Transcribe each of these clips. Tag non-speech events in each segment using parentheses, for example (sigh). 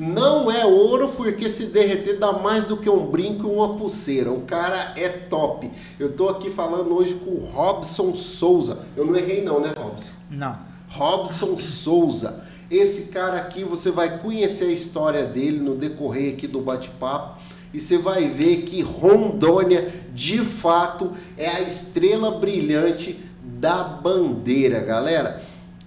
Não é ouro porque se derreter dá mais do que um brinco e uma pulseira. O cara é top. Eu tô aqui falando hoje com o Robson Souza. Eu não errei não, né, Robson? Não. Robson Souza. Esse cara aqui você vai conhecer a história dele no decorrer aqui do bate-papo e você vai ver que Rondônia de fato é a estrela brilhante da bandeira, galera.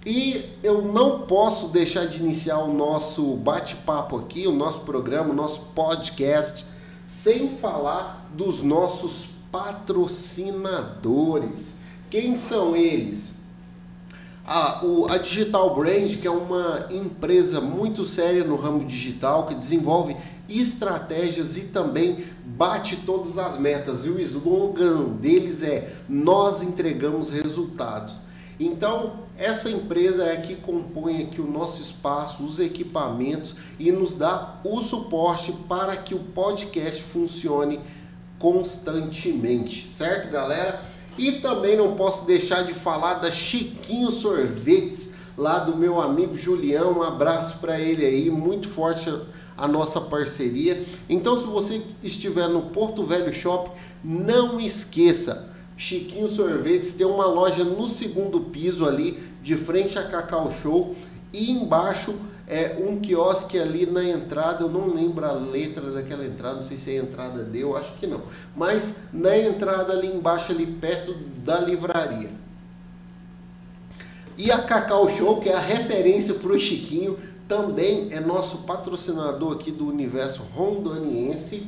E eu não posso deixar de iniciar o nosso bate-papo aqui, o nosso programa, o nosso podcast, sem falar dos nossos patrocinadores. Quem são eles? Ah, o, a Digital Brand, que é uma empresa muito séria no ramo digital, que desenvolve estratégias e também bate todas as metas. E o slogan deles é: Nós entregamos resultados. Então, essa empresa é que compõe aqui o nosso espaço, os equipamentos e nos dá o suporte para que o podcast funcione constantemente, certo, galera? E também não posso deixar de falar da Chiquinho Sorvetes, lá do meu amigo Julião. Um abraço para ele aí, muito forte a nossa parceria. Então, se você estiver no Porto Velho Shop, não esqueça Chiquinho Sorvetes tem uma loja no segundo piso ali, de frente a Cacau Show, e embaixo é um quiosque ali na entrada, eu não lembro a letra daquela entrada, não sei se é a entrada D, eu acho que não. Mas na entrada ali embaixo, ali perto da livraria. E a Cacau Show, que é a referência para o Chiquinho, também é nosso patrocinador aqui do universo rondoniense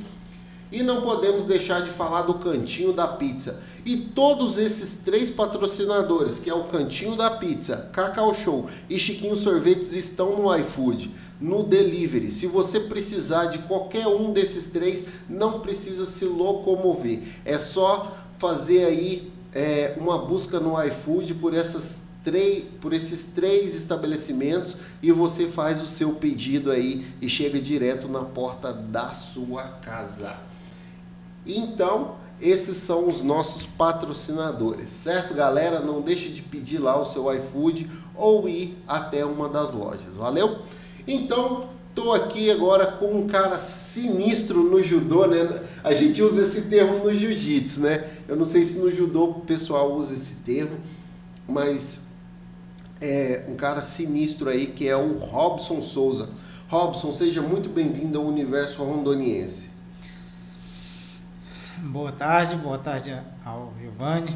e não podemos deixar de falar do Cantinho da Pizza. E todos esses três patrocinadores, que é o Cantinho da Pizza, Cacau Show e Chiquinho Sorvetes, estão no iFood, no delivery. Se você precisar de qualquer um desses três, não precisa se locomover. É só fazer aí é, uma busca no iFood por essas três, por esses três estabelecimentos e você faz o seu pedido aí e chega direto na porta da sua casa. Então, esses são os nossos patrocinadores, certo, galera? Não deixe de pedir lá o seu iFood ou ir até uma das lojas, valeu? Então, tô aqui agora com um cara sinistro no judô, né? A gente usa esse termo no jiu-jitsu, né? Eu não sei se no judô o pessoal usa esse termo, mas é um cara sinistro aí que é o Robson Souza. Robson, seja muito bem-vindo ao universo rondoniense. (coughs) Boa tarde, boa tarde ao Giovanni.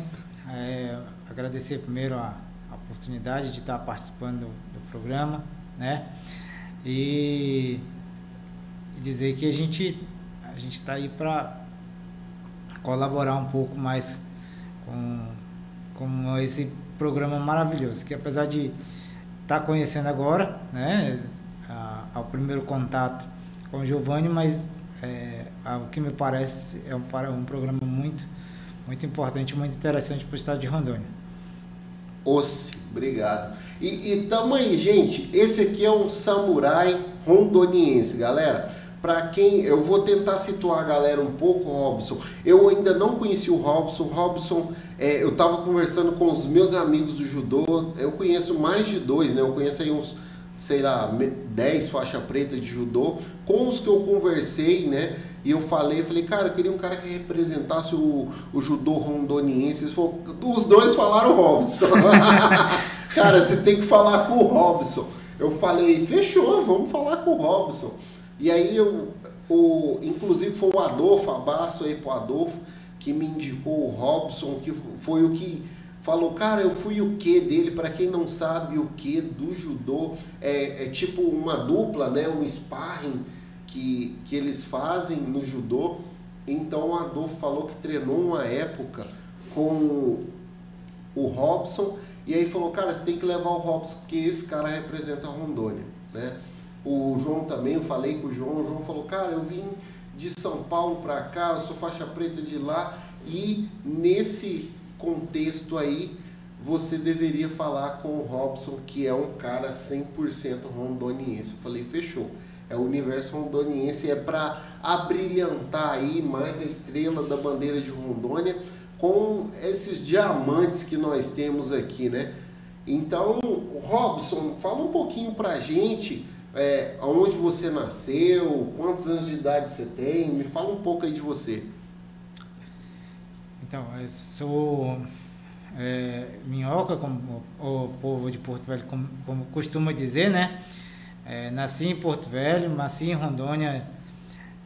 É, agradecer primeiro a, a, oportunidade de estar participando do, do programa, né? E, dizer que a gente a gente está aí para colaborar um pouco mais com, com esse programa maravilhoso, que apesar de estar tá conhecendo agora, né, a, ao primeiro contato com o Giovanni, mas é, o que me parece é um, um programa muito, muito importante, muito interessante para o estado de Rondônia. Ossi, obrigado. E, e aí, gente. Esse aqui é um samurai rondoniense, galera. Para quem eu vou tentar situar a galera um pouco, Robson. Eu ainda não conheci o Robson. Robson, é, eu estava conversando com os meus amigos do judô. Eu conheço mais de dois, né? Eu conheço aí uns sei lá, 10 faixa preta de judô, com os que eu conversei, né? E eu falei, falei, cara, eu queria um cara que representasse o, o judô rondoniense. Os dois falaram Robson. (laughs) cara, você tem que falar com o Robson. Eu falei, fechou, vamos falar com o Robson. E aí eu, o, inclusive foi o Adolfo, abraço aí pro Adolfo, que me indicou o Robson, que foi o que falou, cara, eu fui o que dele, para quem não sabe o que do judô, é, é, tipo uma dupla, né, um sparring que, que eles fazem no judô. Então o Adolfo falou que treinou uma época com o Robson, e aí falou, cara, você tem que levar o Robson, porque esse cara representa a Rondônia, né? O João também, eu falei com o João, o João falou, cara, eu vim de São Paulo para cá, eu sou faixa preta de lá, e nesse contexto aí, você deveria falar com o Robson, que é um cara 100% rondoniense. Eu falei, fechou. É o universo rondoniense, é para abrilhantar aí mais a estrela da bandeira de Rondônia com esses diamantes que nós temos aqui, né? Então, Robson, fala um pouquinho pra gente é, onde você nasceu, quantos anos de idade você tem, me fala um pouco aí de você. Então, eu sou é, minhoca, como o povo de Porto Velho como, como costuma dizer, né? É, nasci em Porto Velho, nasci em Rondônia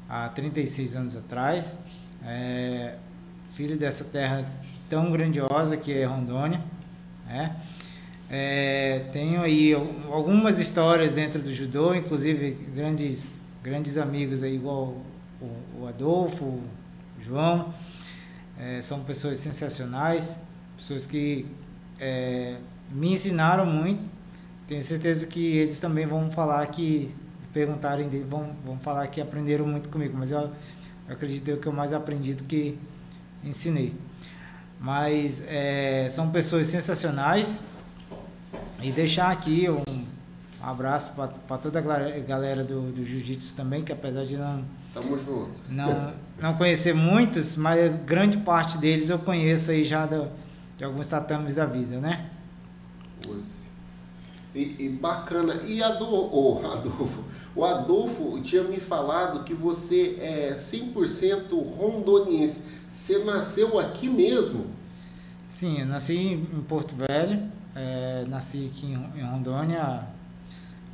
há 36 anos atrás. É, filho dessa terra tão grandiosa que é Rondônia, né? É, tenho aí algumas histórias dentro do judô, inclusive grandes, grandes amigos aí, igual o, o Adolfo, o João. É, são pessoas sensacionais, pessoas que é, me ensinaram muito. Tenho certeza que eles também vão falar que, perguntarem dele, vão, vão falar que aprenderam muito comigo, mas eu, eu acredito que eu mais aprendi do que ensinei. Mas é, são pessoas sensacionais e deixar aqui um abraço para toda a galera do, do Jiu-Jitsu também, que apesar de não. Tamo junto. Não, não conhecer muitos, mas grande parte deles eu conheço aí já do, de alguns tatames da vida, né? E, e bacana. E Adolfo, oh, (laughs) Adolfo, o Adolfo tinha me falado que você é 100% rondoniense. Você nasceu aqui mesmo? Sim, eu nasci em Porto Velho, é, nasci aqui em, em Rondônia,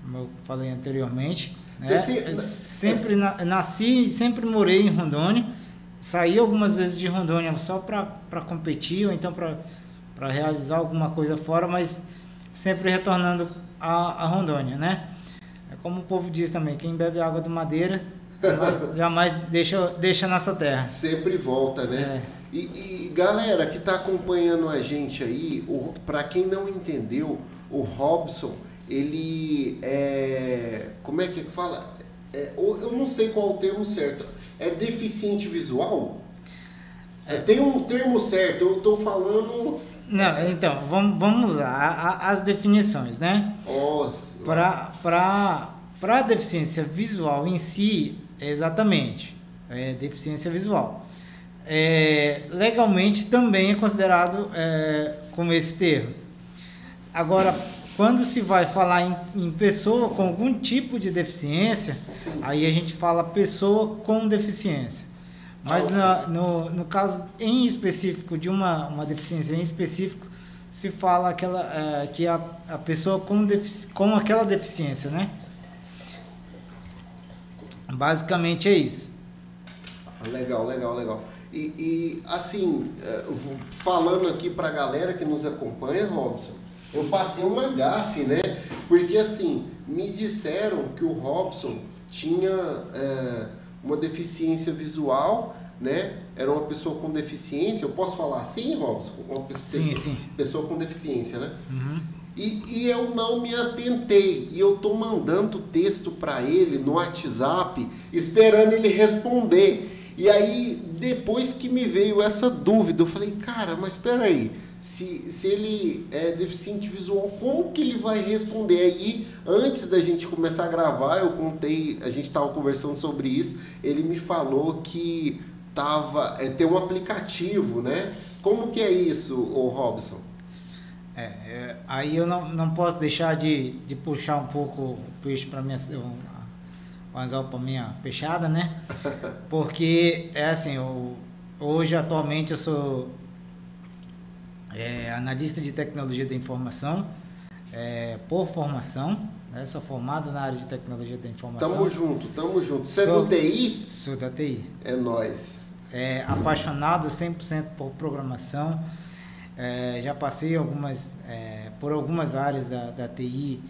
como eu falei anteriormente. Né? Se... Sempre na, nasci e sempre morei em Rondônia. Saí algumas vezes de Rondônia só para competir ou então para realizar alguma coisa fora, mas sempre retornando a, a Rondônia, né? É como o povo diz também, quem bebe água do madeira jamais, (laughs) jamais deixa, deixa nossa terra. Sempre volta, né? É. E, e, galera que está acompanhando a gente aí, para quem não entendeu, o Robson, ele é. Como é que fala? É, eu não sei qual o termo certo. É deficiente visual? É. Tem um termo certo, eu estou falando. Não, então, vamos, vamos lá, as definições, né? Para a deficiência visual em si, exatamente, é deficiência visual é, legalmente também é considerado é, como esse termo. Agora, quando se vai falar em, em, pessoa com algum tipo de deficiência, aí a gente fala pessoa com deficiência. Mas na, no, no caso em específico de uma, uma deficiência em específico, se fala aquela, é, que a, a pessoa com, defici com aquela deficiência, né? Basicamente é isso. Legal, legal, legal. E, e assim, é, falando aqui para a galera que nos acompanha, Robson, eu passei uma gafe, né? Porque assim, me disseram que o Robson tinha é, uma deficiência visual, né? Era uma pessoa com deficiência. Eu posso falar assim, Robson? Uma pessoa, sim, sim. pessoa com deficiência, né? Uhum. E, e, eu não me atentei. E eu tô mandando texto para ele no WhatsApp, esperando ele responder. E aí, depois que me veio essa dúvida, eu falei, cara, mas espera aí, se, se ele é deficiente visual, como que ele vai responder? Aí, antes da gente começar a gravar, eu contei, a gente estava conversando sobre isso, ele me falou que tava, é, tem um aplicativo, né? Como que é isso, o Robson? É, é, aí eu não, não posso deixar de, de puxar um pouco o peixe para minha o anzol para minha peixada, né? (laughs) Porque é assim, eu, hoje atualmente eu sou é, analista de tecnologia da informação é, por formação, né? Sou formado na área de tecnologia da informação. Tamo junto, tamo junto. Você sou, é do TI? Sou da TI. É nós. É, apaixonado 100% por programação. É, já passei algumas, é, por algumas áreas da, da TI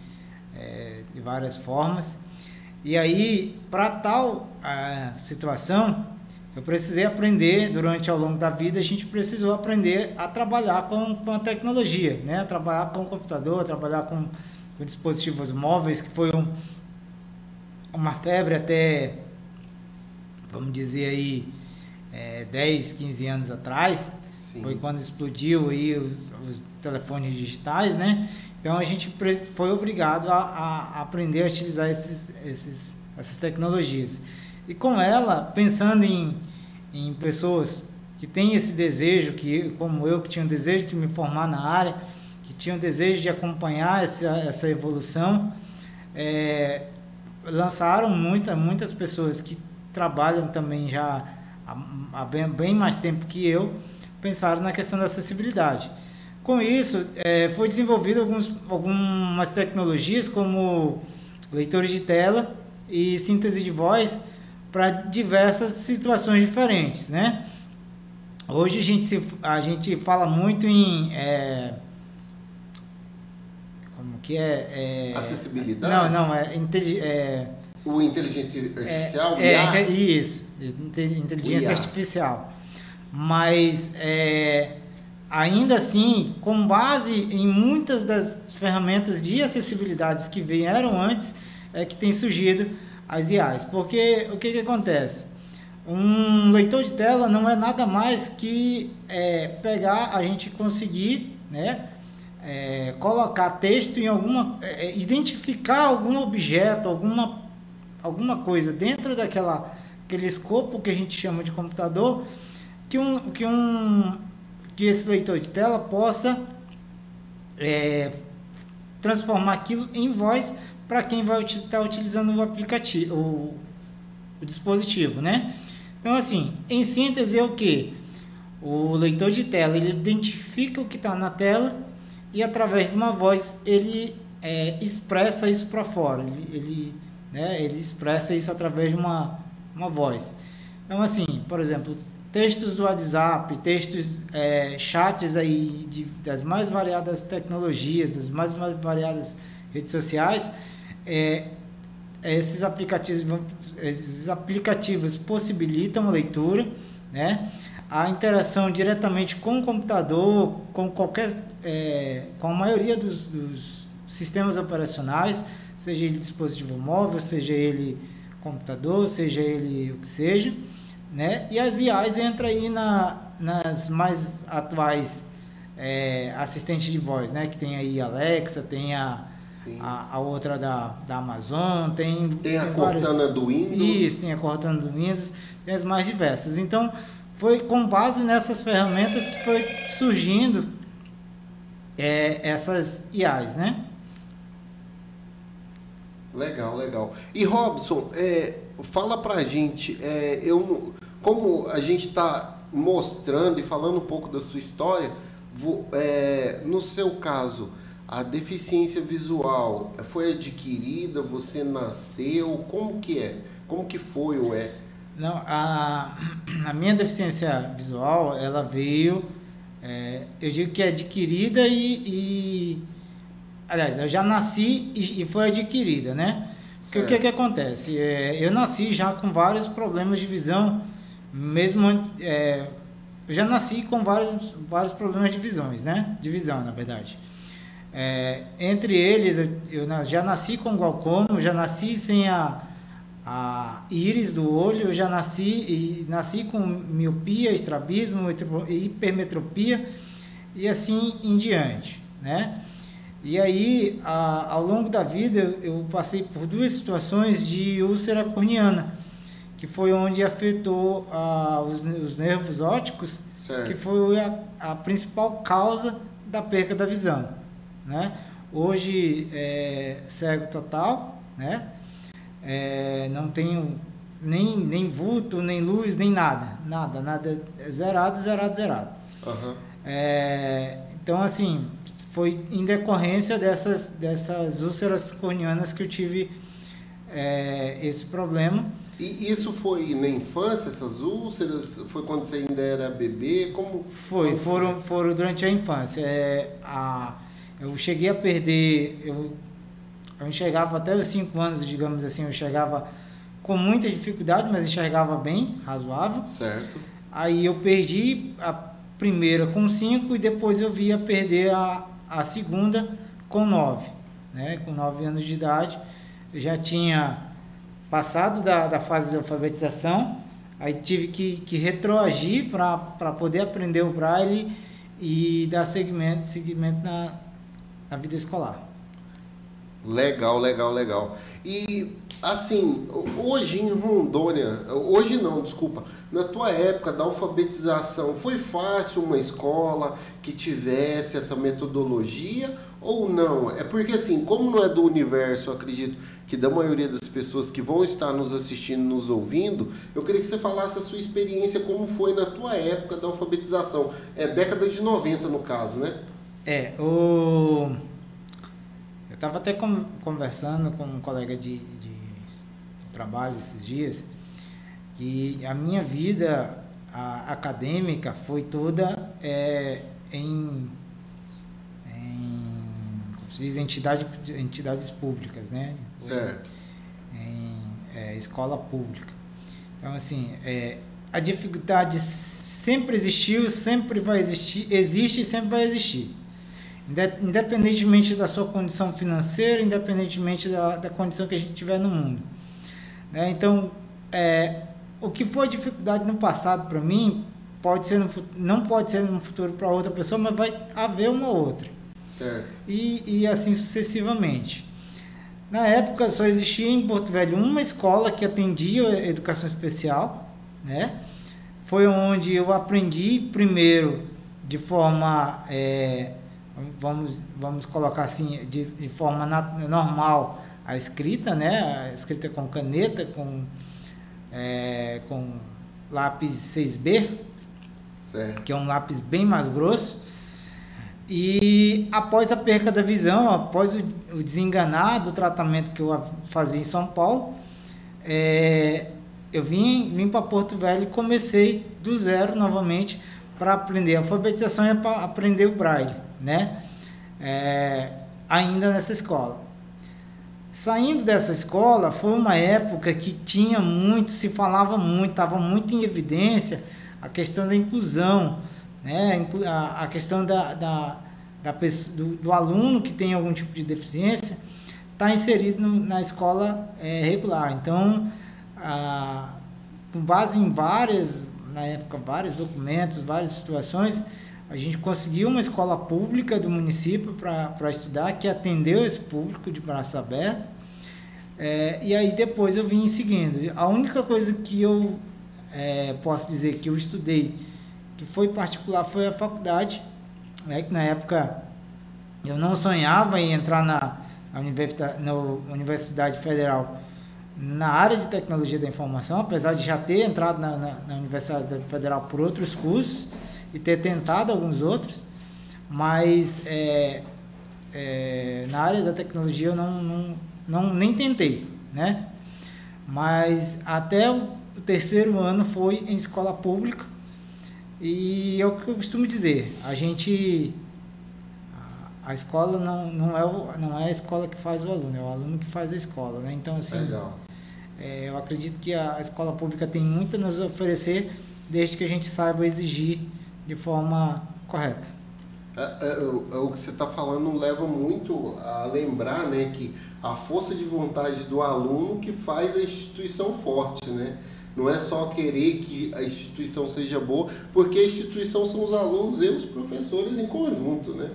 é, de várias formas. E aí, para tal a situação, eu precisei aprender durante ao longo da vida, a gente precisou aprender a trabalhar com, com a tecnologia, né? A trabalhar com o computador, trabalhar com, com dispositivos móveis, que foi um, uma febre até, vamos dizer aí, é, 10, 15 anos atrás. Sim. Foi quando explodiu aí os, os telefones digitais, né? Então a gente foi obrigado a, a aprender a utilizar esses, esses, essas tecnologias. E com ela, pensando em, em pessoas que têm esse desejo, que como eu, que tinha um desejo de me formar na área, que tinha um desejo de acompanhar essa, essa evolução, é, lançaram muita, muitas pessoas que trabalham também já há, bem, bem, mais tempo que eu, pensaram na questão da acessibilidade. Com isso, é, foi desenvolvido alguns, algumas tecnologias como leitores de tela e síntese de voz para diversas situações diferentes, né? Hoje a gente, se, a gente fala muito em é, como que é, é acessibilidade. Não, não é, é o inteligência artificial, é, é, isso, inteligência artificial. Mas é, ainda assim, com base em muitas das ferramentas de acessibilidade que vieram antes, é que tem surgido as IAs. Porque o que, que acontece? Um leitor de tela não é nada mais que é, pegar, a gente conseguir, né? É, colocar texto em alguma. É, é, identificar algum objeto, alguma, alguma coisa dentro daquela aquele escopo que a gente chama de computador, que um, que um que esse leitor de tela possa é, transformar aquilo em voz para quem vai estar tá utilizando o aplicativo, o, o dispositivo, né? Então, assim, em síntese é o que? O leitor de tela ele identifica o que está na tela e através de uma voz ele é, expressa isso para fora. Ele, ele, né, ele expressa isso através de uma, uma voz. Então, assim, por exemplo, textos do WhatsApp, textos, é, chats aí de, das mais variadas tecnologias, das mais variadas redes sociais, é, esses aplicativos, esses aplicativos possibilitam a leitura, né? a interação diretamente com o computador, com qualquer, é, com a maioria dos, dos, sistemas operacionais, seja ele dispositivo móvel, seja ele computador, seja ele o que seja, né? E as IAs entram aí na, nas mais atuais é, assistentes de voz, né? Que tem aí a Alexa, tem a a, a, outra da, da Amazon, tem. Tem a Cortana do Windows. Isso, tem a Cortana do Windows, tem as mais diversas. Então, foi com base nessas ferramentas que foi surgindo é, essas IAs, né? Legal, legal. E Robson, é, fala pra gente, é, eu, como a gente está mostrando e falando um pouco da sua história, vou, é, no seu caso, a deficiência visual foi adquirida? Você nasceu? Como que é? Como que foi ou é? Não, a, (clears throat) a minha deficiência visual, ela veio, é, eu digo que é adquirida e, e, aliás, eu já nasci e, e foi adquirida, né? Porque o que que acontece? É, eu nasci já com vários problemas de visão, mesmo é, eu já nasci com vários, vários problemas de visões, né? De visão, na verdade. É, entre eles, eu, eu, já nasci com glaucoma, já nasci sem a, a íris do olho, já nasci e nasci com miopia, estrabismo, hipermetropia e assim em diante, né? E aí, a, ao longo da vida, eu, eu, passei por duas situações de úlcera corneana, que foi onde afetou a, os, os nervos ópticos, certo. que foi a, a principal causa da perca da visão né? Hoje é cego total, né? É, não tenho nem, nem vulto, nem luz, nem nada, nada, nada, é zerado, zerado, zerado. Uhum. É, então, assim, foi em decorrência dessas, dessas úlceras corneanas que eu tive é, esse problema. E isso foi na infância, essas úlceras? Foi quando você ainda era bebê? Como foi? Como foram, foram durante a infância. É, a, eu cheguei a perder, eu, eu enxergava até os 5 anos, digamos assim, eu enxergava com muita dificuldade, mas enxergava bem, razoável. Certo. Aí eu perdi a primeira com 5 e depois eu via perder a, a segunda com 9. Né? Com 9 anos de idade, eu já tinha passado da, da fase de alfabetização, aí tive que, que retroagir para poder aprender o braille e dar segmento, segmento na, na vida escolar. Legal, legal, legal. E assim, hoje em Rondônia, hoje não, desculpa, na tua época da alfabetização, foi fácil uma escola que tivesse essa metodologia ou não? É porque assim, como não é do universo, acredito que da maioria das pessoas que vão estar nos assistindo, nos ouvindo, eu queria que você falasse a sua experiência, como foi na tua época da alfabetização. É década de 90 no caso, né? É, o... eu estava até conversando com um colega de, de trabalho esses dias, que a minha vida a, acadêmica foi toda é, em diz entidade, entidades públicas, né? Certo. Em é, escola pública. Então, assim, é, a dificuldade sempre existiu, sempre vai existir, existe e sempre vai existir. Independentemente da sua condição financeira, independentemente da, da condição que a gente tiver no mundo. Né? Então, é, o que foi dificuldade no passado para mim, pode ser no, não pode ser no futuro para outra pessoa, mas vai haver uma outra. Certo. E, e assim sucessivamente. Na época só existia em Porto Velho uma escola que atendia educação especial, né? Foi onde eu aprendi primeiro de forma, é, vamos, vamos colocar assim, de, de forma normal a escrita, né? A escrita com caneta, com, é, com lápis 6B, certo. que é um lápis bem mais grosso. E após a perca da visão, após o, o desenganar do tratamento que eu fazia em São Paulo, é, eu vim, vim para Porto Velho e comecei do zero novamente para aprender a alfabetização e aprender o braille, né? É, ainda nessa escola. Saindo dessa escola, foi uma época que tinha muito, se falava muito, estava muito em evidência a questão da inclusão, né? a, a questão da, da, da do, do, aluno que tem algum tipo de deficiência está inserido no, na escola é, regular. Então, a, com base em várias, na época, vários documentos, várias situações, a gente conseguiu uma escola pública do município para estudar, que atendeu esse público de braço aberto. É, e aí depois eu vim seguindo. A única coisa que eu é, posso dizer que eu estudei que foi particular foi a faculdade, né, que na época eu não sonhava em entrar na, na, universidade, na Universidade Federal na área de tecnologia da informação, apesar de já ter entrado na, na, na Universidade Federal por outros cursos e ter tentado alguns outros, mas é, é, na área da tecnologia eu não, não, não nem tentei, né? Mas até o terceiro ano foi em escola pública e é o que eu costumo dizer, a gente a, escola não, não, é não é a escola que faz o aluno, é o aluno que faz a escola, né? Então assim, é, eu acredito que a, a escola pública tem muito a nos oferecer, desde que a gente saiba exigir de forma correta. É, é, é o que você está falando leva muito a lembrar, né, que a força de vontade do aluno que faz a instituição forte, né? Não é só querer que a instituição seja boa, porque a instituição são os alunos e os professores em conjunto, né?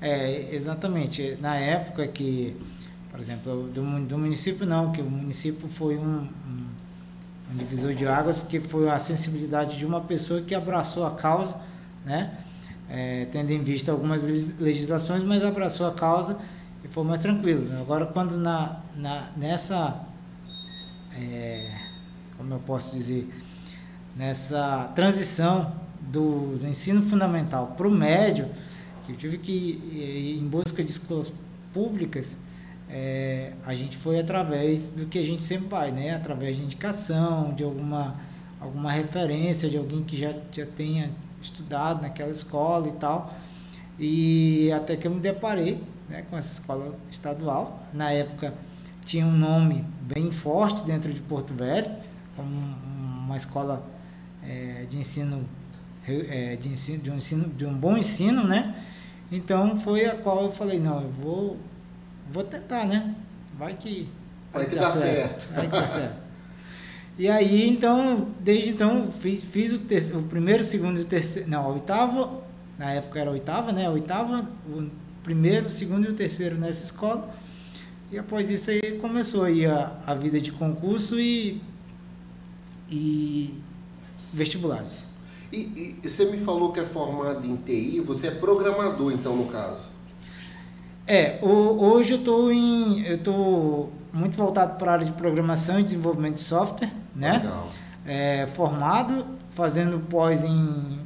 É, exatamente. Na época que, por exemplo, do, do município não, que o município foi um, um, um divisor de águas, porque foi a sensibilidade de uma pessoa que abraçou a causa, né? É, tendo em vista algumas legislações, mas abraçou a causa e foi mais tranquilo. Agora, quando na, na, nessa... É, como eu posso dizer, nessa transição do, do ensino fundamental para o médio, que eu tive que ir em busca de escolas públicas, é, a gente foi através do que a gente sempre vai, né? Através de indicação, de alguma, alguma referência, de alguém que já, já tenha estudado naquela escola e tal. E até que eu me deparei né, com essa escola estadual. Na época tinha um nome bem forte dentro de Porto Velho, um, uma escola é, de ensino é, de ensino de um ensino de um bom ensino né então foi a qual eu falei não eu vou vou tentar né vai que vai, vai que, dá certo. certo. vai que dá certo e aí então desde então fiz, fiz o, o primeiro segundo e o terceiro não a oitava na época era a oitava né a oitava o primeiro o segundo e o terceiro nessa escola e após isso aí começou aí a, a vida de concurso e e vestibulares. E, e, você me falou que é formado em TI, você é programador então no caso? É, hoje eu estou em. Eu tô muito voltado para a área de programação e desenvolvimento de software, né? Legal. É, formado, fazendo pós em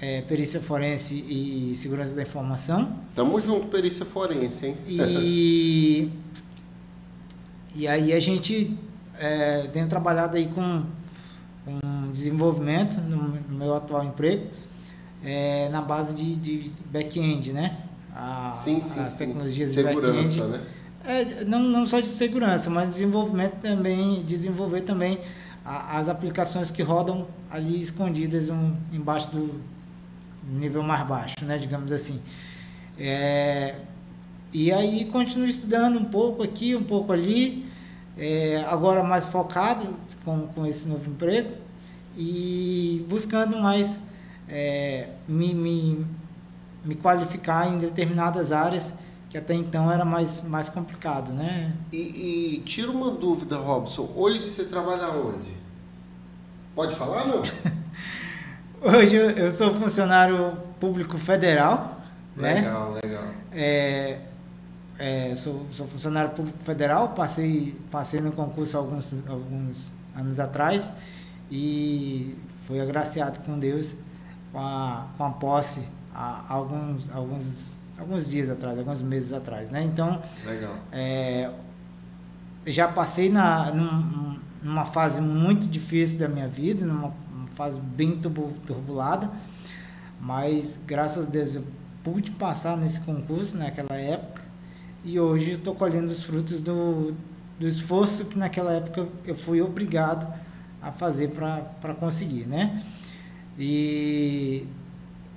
é, perícia forense e segurança da informação. Tamo junto, perícia forense, hein? E, (laughs) e aí a gente é, tem trabalhado aí com, com desenvolvimento no, no meu atual emprego, é, na base de, de back-end, né? A, sim, sim, as sim. tecnologias de Segurança, né? É, não, não só de segurança, mas desenvolvimento também, desenvolver também a, as aplicações que rodam ali escondidas um, embaixo do nível mais baixo, né, digamos assim. É, e aí continuo estudando um pouco aqui, um pouco ali, é, agora mais focado com, com esse novo emprego e buscando mais é, me, me, me qualificar em determinadas áreas que até então era mais, mais complicado, né? E, e tira uma dúvida, Robson. Hoje você trabalha onde? Pode falar, não? (laughs) Hoje eu- sou funcionário público federal, né? Legal, legal. É, é, sou, sou funcionário público federal, passei, passei no concurso alguns, alguns anos atrás e fui agraciado com Deus com a, com a posse há alguns, alguns, alguns dias atrás, alguns meses atrás, né? Então, Legal. é, já passei na, num- numa fase muito difícil da minha vida, numa, uma fase bem turbu- turbulada, mas graças a Deus eu pude passar nesse concurso naquela época e hoje estou colhendo os frutos do, do esforço que naquela época eu fui obrigado a fazer para conseguir, né? E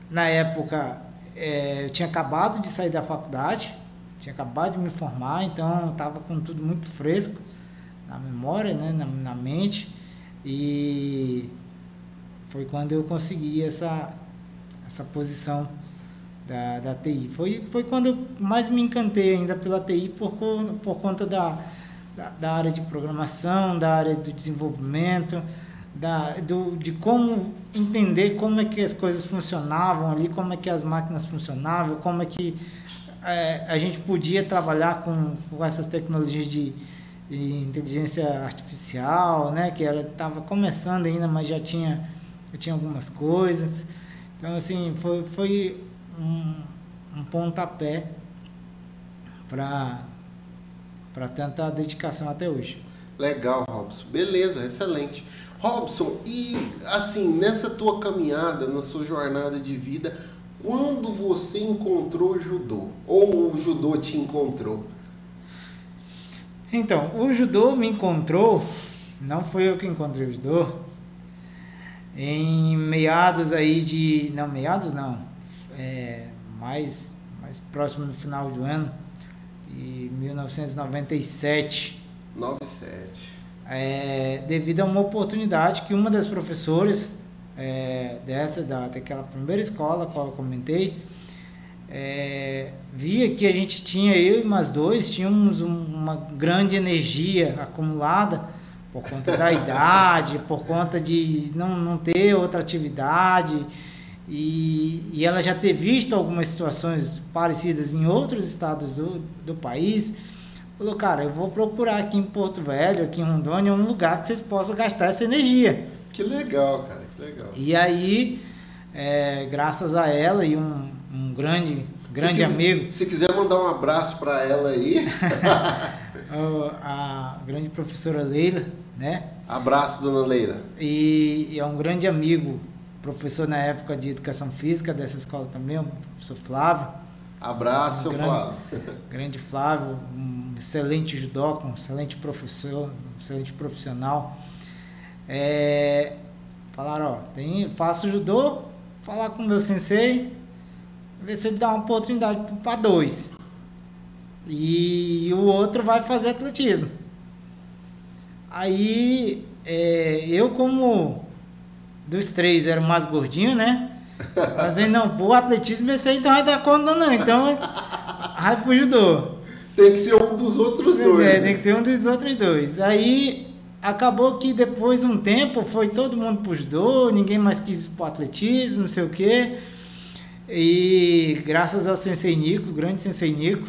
na época eh, eu tinha acabado de sair da faculdade, tinha acabado de me formar, então estava com tudo muito fresco na memória, né, na, na mente e foi quando eu consegui essa essa posição da, da TI. Foi, foi quando eu mais me encantei ainda pela TI por, por conta da, da, da área de programação, da área do desenvolvimento, da, do, de como entender como é que as coisas funcionavam ali, como é que as máquinas funcionavam, como é que eh, a gente podia trabalhar com, com essas tecnologias de, de inteligência artificial, né, que estava começando ainda, mas já tinha, já tinha algumas coisas. Então, assim, foi, foi um, um pontapé para tanta dedicação até hoje. Legal, Robson. Beleza, excelente. Robson, e assim, nessa tua caminhada, na sua jornada de vida, quando você encontrou o judô? Ou o judô te encontrou? Então, o judô me encontrou, não foi eu que encontrei o judô, em meados aí de. Não, meados não, é, mais, mais próximo do final do ano, de 1997. 97. É, devido a uma oportunidade que uma das professoras é, dessa, da, daquela primeira escola, a qual eu comentei, é, via que a gente tinha, eu e mais dois, tínhamos um- uma grande energia acumulada por conta da (laughs) idade, por conta de não, não ter outra atividade, e, e ela já ter visto algumas situações parecidas em outros estados do, do país, falou, cara, eu vou procurar aqui em Porto Velho, aqui em Rondônia, um lugar que vocês possam gastar essa energia. Que legal, cara, que legal. E aí, é, graças a ela e um, um grande, grande se quiser, amigo, Se quiser mandar um abraço para ela aí, (laughs) a grande professora Leila, né? abraço, dona Leila. E, e é um grande amigo, professor na época de educação física dessa escola também, o professor Flávio. Abraço, seu Grande. Flávio. Grande Flávio, um excelente judoca, um excelente professor, um excelente profissional. É, falaram, ó, tem, faço judô, falar com o meu sensei, ver se ele dá uma oportunidade para dois. E o outro vai fazer atletismo. Aí é, eu como dos três era o mais gordinho, né? (laughs) Mas aí não, pro atletismo esse aí não vai dar conta não, então vai pro judô. Tem que ser um dos outros dois. É, né? tem que ser um dos outros dois. Aí acabou que depois de um tempo foi todo mundo pro judô, ninguém mais quis ir pro atletismo, não sei o quê. E graças ao Sensei Nico, grande Sensei Nico,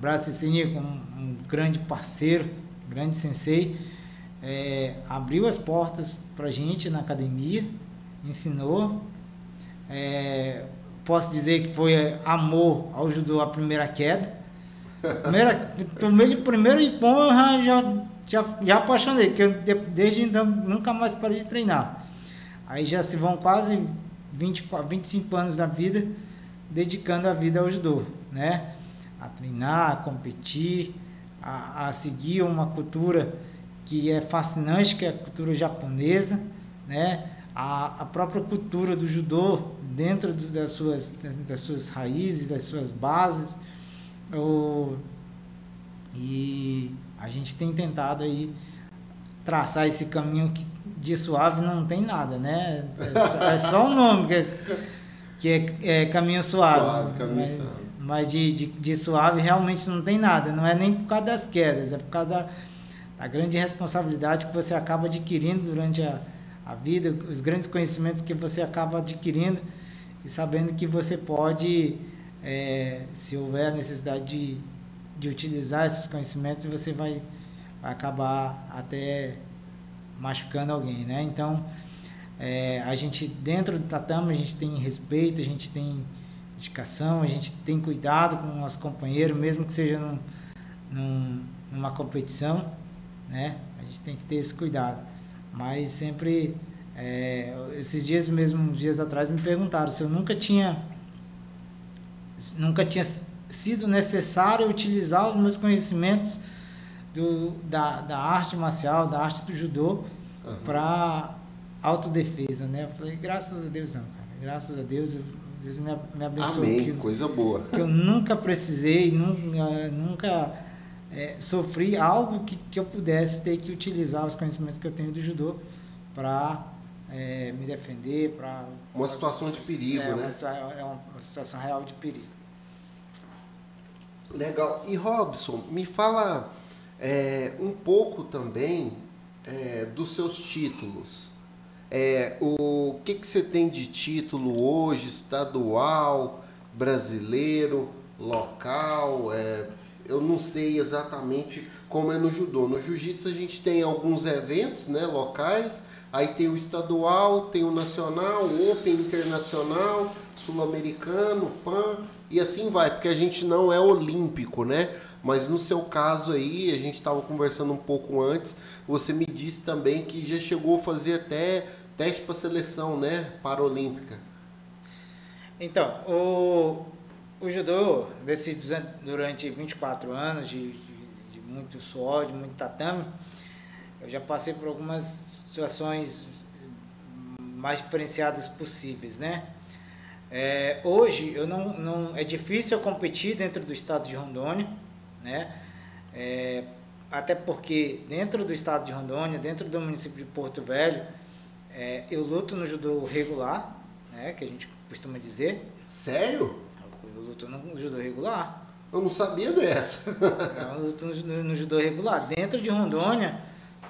Braço Senico, um, um grande parceiro, grande sensei, é, abriu as portas para gente na academia, ensinou. É, posso dizer que foi amor ao judô a primeira queda. Primeira, primeiro, primeiro Ipom eu já, já, já, já apaixonei, porque eu, desde então nunca mais parei de treinar. Aí já se vão quase 20, 25 anos da vida dedicando a vida ao judô, né? A treinar, a competir, a, a seguir uma cultura que é fascinante, que é a cultura japonesa, né? A, a própria cultura do judô dentro do, das, suas, das suas raízes, das suas bases. O, e a gente tem tentado aí traçar esse caminho que de suave não tem nada, né? É, só o nome que, é, que é, é caminho suave. suave caminho mas, suave. mas de, de, de, suave realmente não tem nada. Não é nem por causa das quedas, é por causa da, da grande responsabilidade que você acaba adquirindo durante a, a vida, os grandes conhecimentos que você acaba adquirindo e sabendo que você pode, é, se houver necessidade de, de utilizar esses conhecimentos, você vai, vai acabar até machucando alguém, né? Então, é, a gente dentro do tatame a gente tem respeito, a gente tem dedicação, a gente tem cuidado com o nosso companheiro, mesmo que seja num, num, numa competição, né? A gente tem que ter esse cuidado. Mas sempre, é, esses dias mesmo, dias atrás, me perguntaram se eu nunca tinha, nunca tinha sido necessário utilizar os meus conhecimentos do, da, da arte marcial, da arte do judô, uhum. para autodefesa, né? Eu falei, graças a Deus não, cara. Graças a Deus, Deus me, me abençoou. Amém, que, coisa boa. Que eu nunca precisei, nunca, nunca é, sofri algo que, que eu pudesse ter que utilizar os conhecimentos que eu tenho do judô para é, me defender, para... Uma situação de perigo, é, né? Uma, é uma situação real de perigo. Legal. E Robson, me fala é, um pouco também é, dos seus títulos. É, o que, que você tem de título hoje, estadual, brasileiro, local? É, eu não sei exatamente como é no judô. No jiu-jitsu a gente tem alguns eventos né, locais, aí tem o estadual, tem o nacional, o Open Internacional, Sul-Americano, PAN, e assim vai, porque a gente não é olímpico, né? Mas no seu caso aí, a gente estava conversando um pouco antes, você me disse também que já chegou a fazer até teste para seleção, né, paralímpica. Então, o, o judô, desse, durante 24 anos de, de, de muito suor, de muito tatame, eu já passei por algumas situações mais diferenciadas possíveis, né? É, hoje eu não, não é difícil eu competir dentro do estado de Rondônia, né? É, até porque dentro do estado de Rondônia, dentro do município de Porto Velho, é, eu luto no judô regular, né? Que a gente costuma dizer. Sério? Eu luto no judô regular. Eu não sabia dessa. eu luto no, no, judô regular. Dentro de Rondônia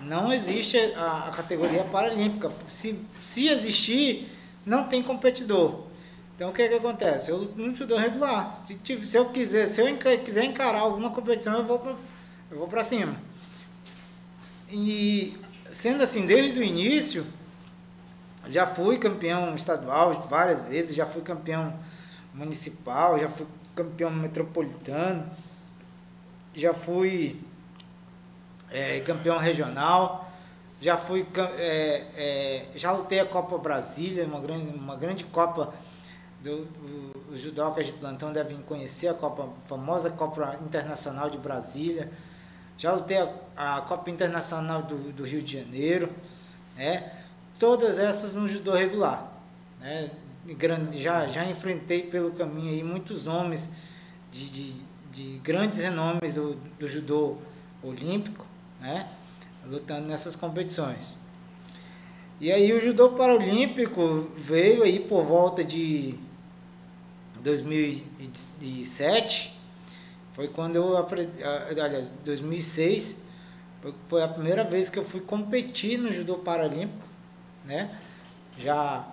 não existe a, a categoria paralímpica. Se, se existir, não tem competidor. Então o que, é que acontece? Eu no judô regular. Se, se eu quiser, se eu quiser encarar alguma competição, eu vou pra, eu vou para cima. E sendo assim, desde o início, já fui campeão estadual várias vezes, já fui campeão municipal, já fui campeão metropolitano, já fui é, campeão regional, já fui é, é, já lutei a Copa Brasília, uma grande, uma grande Copa do, os judocas de plantão devem conhecer a Copa, a famosa Copa Internacional de Brasília. Já lutei a, a Copa Internacional do, do, Rio de Janeiro, né? todas essas no judô regular. Né? Já, já enfrentei pelo caminho aí muitos nomes de, de, de grandes renomes do, do judô olímpico, né? lutando nessas competições. E aí o judô paralímpico veio aí por volta de 2007 foi quando eu aprendi, aliás, 2006 foi a primeira vez que eu fui competir no judô paralímpico, né? Já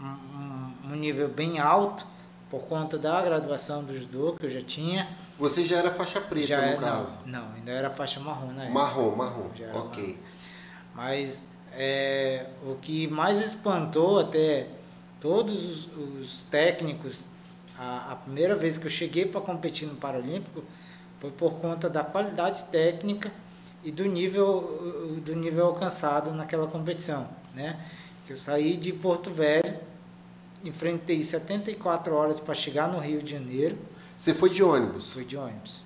um, um nível bem alto por conta da graduação do judô que eu já tinha Você já era faixa preta, já no é, caso? Não, não, ainda era faixa marrom na época. Marrom, marrom. Ok. marrom. Mas é, o que mais espantou até todos os, os técnicos, a, a primeira vez que eu cheguei para competir no Paralímpico foi por conta da qualidade técnica e do nível, do nível alcançado naquela competição. Né? Que eu saí de Porto Velho, enfrentei 74 horas para chegar no Rio de Janeiro, Você foi de ônibus? fui de ônibus.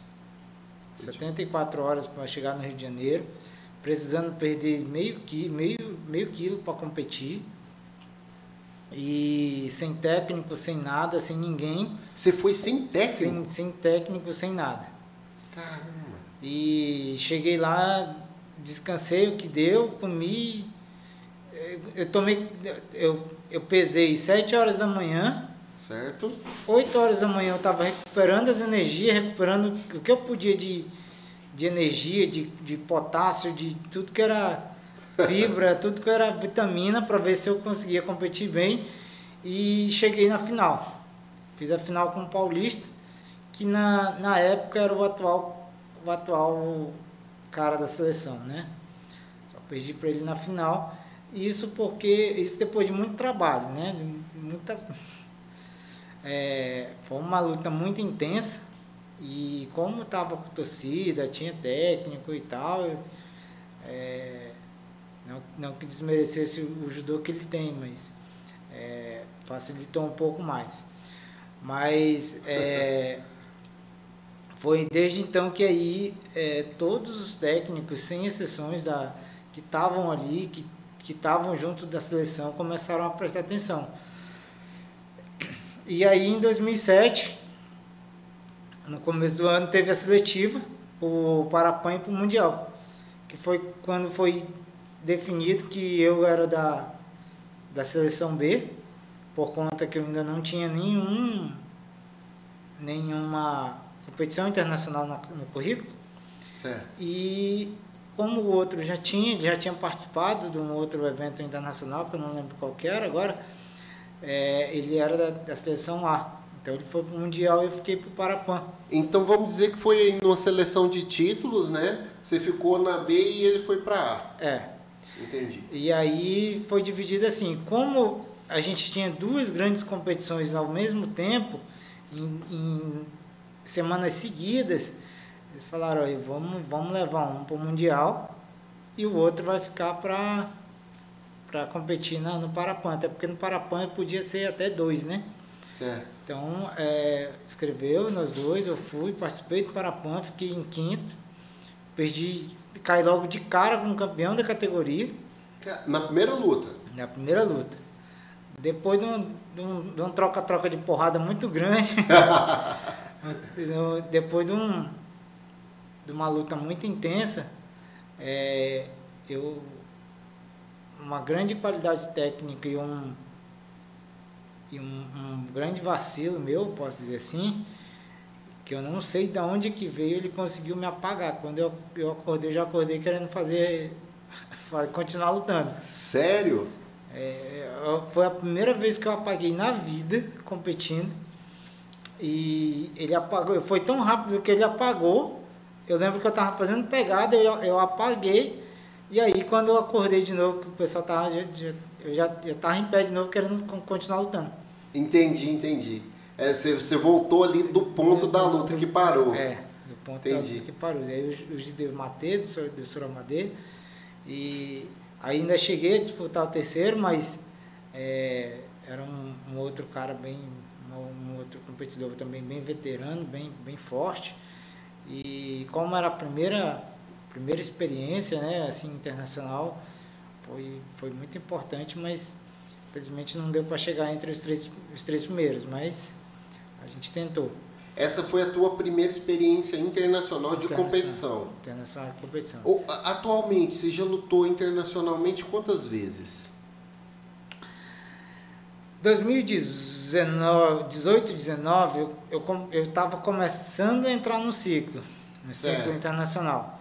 74 horas para chegar no Rio de Janeiro, precisando perder meio, qui, meio, meio quilo para competir. E sem técnico, sem nada, sem ninguém. Você foi sem técnico? Sem, sem técnico, sem nada. Caramba. E cheguei lá, descansei o que deu, comi. Eu tomei. Eu, eu pesei 7 horas da manhã. Certo? 8 horas da manhã eu estava recuperando as energias, recuperando o que eu podia de, de energia, de, de potássio, de tudo que era fibra, (laughs) tudo que era vitamina, para ver se eu conseguia competir bem. E cheguei na final. Fiz a final com o Paulista, que na, na época era o atual, o atual cara da seleção, né? Só perdi para ele na final. Isso porque, isso depois de muito trabalho, né? De muita é, foi uma luta muito intensa e como estava com torcida, tinha técnico e tal, é, não, não que desmerecesse o judô que ele tem, mas é, facilitou um pouco mais. Mas é, foi desde então que aí é, todos os técnicos, sem exceções, da, que estavam ali, que que estavam junto da seleção, começaram a prestar atenção. E aí em 2007, no começo do ano, teve a seletiva o Parapan e para o Mundial, que foi quando foi definido que eu era da, da seleção B, por conta que eu ainda não tinha nenhum nenhuma competição internacional na, no currículo. Certo. E como o outro já tinha, já tinha participado de um outro evento internacional, que eu não lembro qual que era agora, é, ele era da, da seleção A. Então ele foi para o Mundial e eu fiquei para o Parapan. Então vamos dizer que foi numa seleção de títulos, né? Você ficou na B e ele foi pra A. É. Entendi. E aí foi dividido assim, como a gente tinha duas grandes competições ao mesmo tempo, em, em semanas seguidas, eles falaram, vamos, vamos levar um para o Mundial e o outro vai ficar para para competir na, no Parapan, até porque no Parapan podia ser até dois, né? Certo. Então, é, escreveu nós dois, eu fui, participei do Parapan, fiquei em quinto, perdi, caí logo de cara com o campeão da categoria, Ca- Na primeira luta. na primeira luta. Depois de um, de um- troca-troca de porrada muito grande, (laughs) depois de, um, de uma luta muito intensa, é, eu uma grande qualidade técnica e um e um, um grande vacilo meu, posso dizer assim, que eu não sei de onde que veio, ele conseguiu me apagar. Quando eu, eu acordei, eu já acordei querendo fazer, (laughs) continuar lutando. Sério? É, foi a primeira vez que eu apaguei na vida competindo. E ele apagou. Foi tão rápido que ele apagou. Eu lembro que eu estava fazendo pegada, eu, eu apaguei. E aí quando eu acordei de novo, que o pessoal tava. já- já- eu já estava em pé de novo querendo con- continuar lutando. Entendi, entendi. É, você, você voltou ali do ponto da luta que parou. É, do ponto da Entendi. luta que parou. Aí o juiz deu matei do, do Suramadê. E ainda cheguei a disputar o terceiro, mas é, era um, um outro cara bem, um, um outro competidor também bem veterano, bem, bem forte. E como era a primeira, primeira experiência, né, assim, internacional, foi, foi muito importante, mas infelizmente não deu para chegar entre os três, os três primeiros, mas a gente tentou. Essa foi a tua primeira experiência internacional de competição. Internacional de competição. O- Atualmente, você já lutou internacionalmente quantas vezes? 2019, 18, 19, eu, eu, com- eu estava começando a entrar no ciclo, no Certo. ciclo internacional.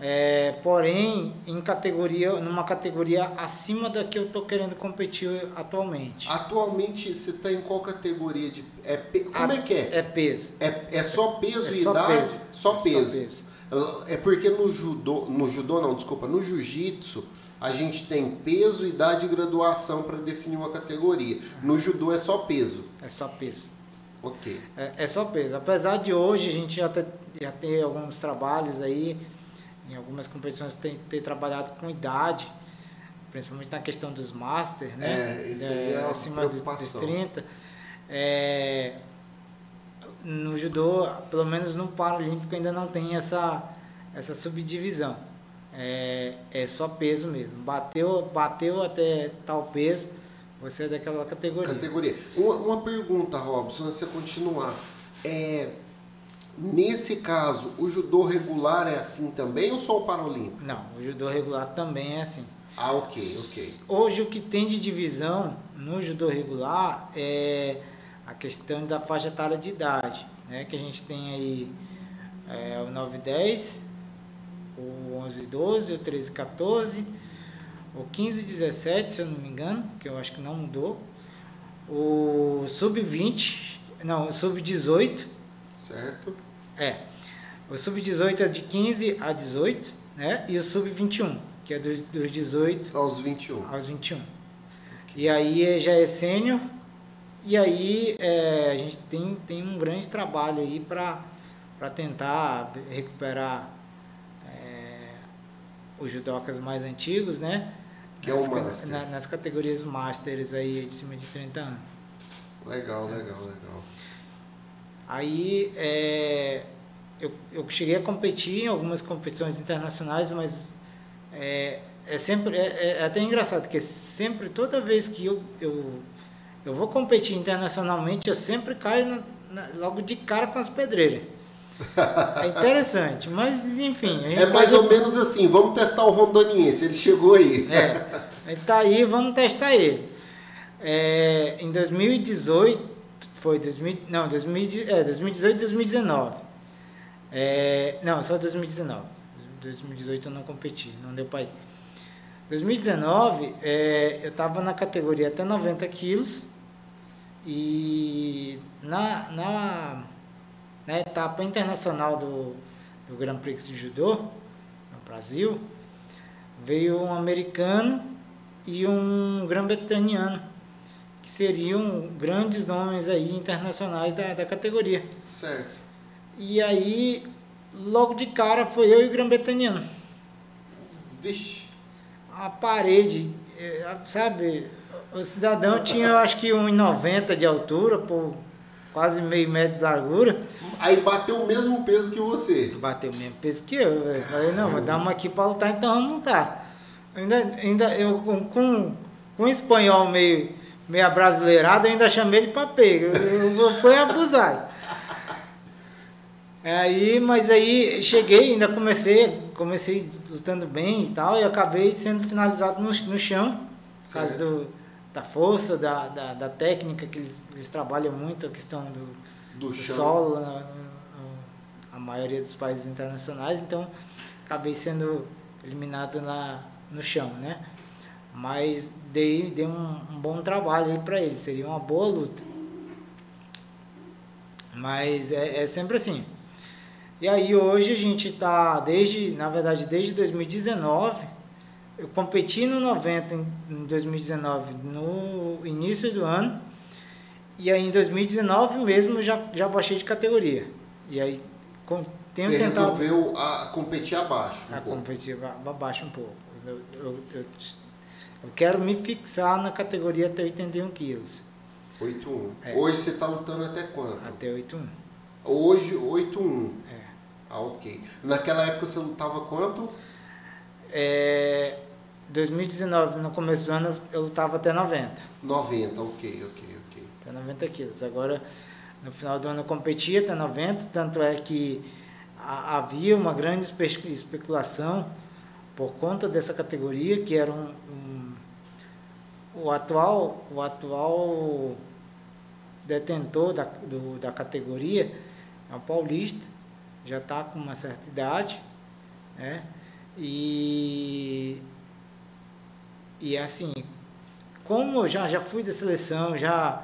É, porém, em categoria, numa categoria acima da que eu estou querendo competir atualmente. Atualmente você está em qual categoria de. É, como A, é que é? É peso. É, é só peso é e só idade? Peso. Só é peso. Só peso. É porque no judô, no judô não, desculpa, no jiu-jitsu a gente tem peso, idade e graduação para definir uma categoria. No judô é só peso. É só peso. Ok. É, é só peso. Apesar de hoje a gente já ter, já ter alguns trabalhos aí, em algumas competições tem ter trabalhado com idade, principalmente na questão dos masters, né? É, isso é uma acima dos preocupação. 30. É, no judô, pelo menos no Paralímpico, ainda não tem essa, essa subdivisão. É, é só peso mesmo. Bateu, bateu até tal peso, você é daquela categoria. Categoria. Uma, uma pergunta, Robson, antes de você continuar. É, nesse caso, o judô regular é assim também ou só o paralímpico? Não, o judô regular também é assim. Ah, ok, ok. Hoje o que tem de divisão no judô regular é a questão da faixa etária de idade, né? Que a gente tem aí é, o 9 e 10, o 11 e 12, o 13 e 14, o 15 e 17, se eu não me engano, que eu acho que não mudou, o sub-20, não, o sub-18, Certo? É, o sub-18 é de 15 a 18, né? E o sub-21, que é dos, dos 18 Aos 21. aos 21. E aí já é sênior, e aí é, a gente tem, tem um grande trabalho aí para tentar recuperar é, os judocas mais antigos, né? Que é nas, o ca- Master. na- nas categorias Masters aí de cima de 30 anos. Legal, legal, legal. Aí é, eu, eu cheguei a competir em algumas competições internacionais, mas é, é sempre é, é até engraçado, porque sempre, toda vez que eu, eu, eu vou competir internacionalmente, eu sempre caio na- na- logo de cara com as pedreiras. É interessante, mas enfim. É tá mais de- ou menos assim, vamos testar o rondoniense, ele chegou aí. É, ele tá aí, vamos testar ele. É, em 2018, foi 2000, não, 2000, é, 2018 e 2019. É, não, só 2019. 2018 eu não competi, não deu para ir. 2019, é, eu estava na categoria até 90 quilos e na, na, na etapa internacional do, do Grand Prix de Judô, no Brasil, veio um americano e um grã-bretanhano, que seriam grandes nomes aí internacionais da, da categoria. Certo. E aí, logo de cara, foi eu e o grã-bretanhano. Vixe. A parede, eh, sabe, o cidadão tinha, eu acho que 1,90 de altura, por quase meio metro de largura. Aí bateu o mesmo peso que você. Bateu o mesmo peso que eu, velho. Falei, não, vou dar uma aqui pra lutar, então vamos lutar. Ainda, ainda eu com, com, com espanhol meio, meio abrasileirado, eu ainda chamei ele pra pega. Fui abusado. Aí, mas aí cheguei, ainda comecei, comecei lutando bem e tal, e acabei sendo finalizado no, no chão, por causa do, da força, da, da, da técnica, que eles, eles trabalham muito, a questão do, Do do solo, na- no- a maioria dos países internacionais, então acabei sendo eliminado na, no chão, né? Mas dei, dei um, um bom trabalho aí para ele, seria uma boa luta. Mas é, é sempre assim. E aí hoje a gente está desde, na verdade, desde 2019, eu competi no 90 em em 2019, no início do ano, e aí em 2019 mesmo eu já, já baixei de categoria. E aí com- tenho Você tentado resolveu a, competir abaixo. um a pouco. competir ba- abaixo um pouco. Eu, eu, eu, eu quero me fixar na categoria até 81 quilos, 8-1. É. Hoje você tá lutando até quanto? até 81. Hoje, 8-1. É. Ah, ok. Naquela época você lutava quanto? É, 2019, no começo do ano, eu lutava até 90. 90, ok, ok, ok. até 90 quilos. Agora, no final do ano eu competia até 90, tanto é que ha- havia uma grande espe- especulação por conta dessa categoria, que era um, um- o atual o atual detentor da, do, da categoria é um paulista, já está com uma certa idade, né? E, e assim, como eu já, já fui da seleção, já,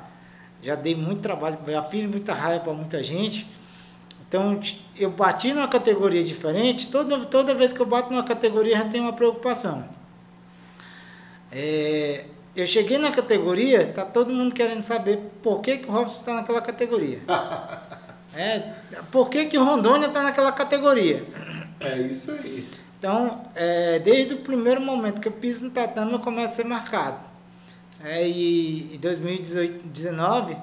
já dei muito trabalho, já fiz muita raiva para muita gente, então eu bati numa categoria diferente, toda, toda vez que eu bato numa categoria já tem uma preocupação. É, eu cheguei na categoria, tá todo mundo querendo saber por que, que o Robson está naquela categoria. (laughs) é, por que, que o Rondônia está naquela categoria? É isso aí. Então, é, desde o primeiro momento que eu piso no tatame, eu começo a ser marcado. É, e em 2019,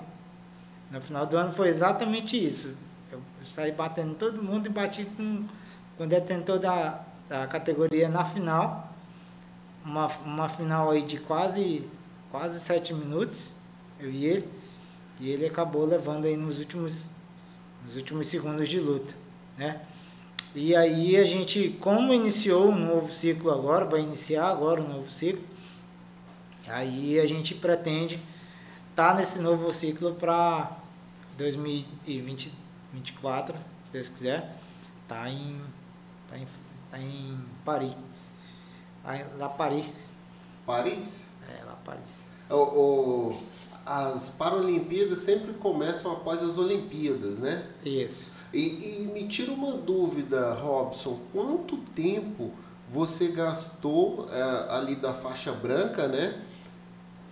no final do ano, foi exatamente isso. Eu saí batendo todo mundo e bati com, com o detentor da, da categoria na final. Uma, uma final aí de quase, quase sete minutos, eu e ele. E ele acabou levando aí nos últimos, nos últimos segundos de luta, né? E aí a gente, como iniciou um novo ciclo agora, vai iniciar agora um novo ciclo, Aí a gente pretende estar tá nesse novo ciclo para 2024, se Deus quiser, tá em tá em, tá em Paris. Lá Paris. Paris? É, lá Paris. O, o, as Paralimpíadas sempre começam após as Olimpíadas, né? Isso. E, e me tira uma dúvida, Robson, quanto tempo você gastou é, ali da faixa branca, né?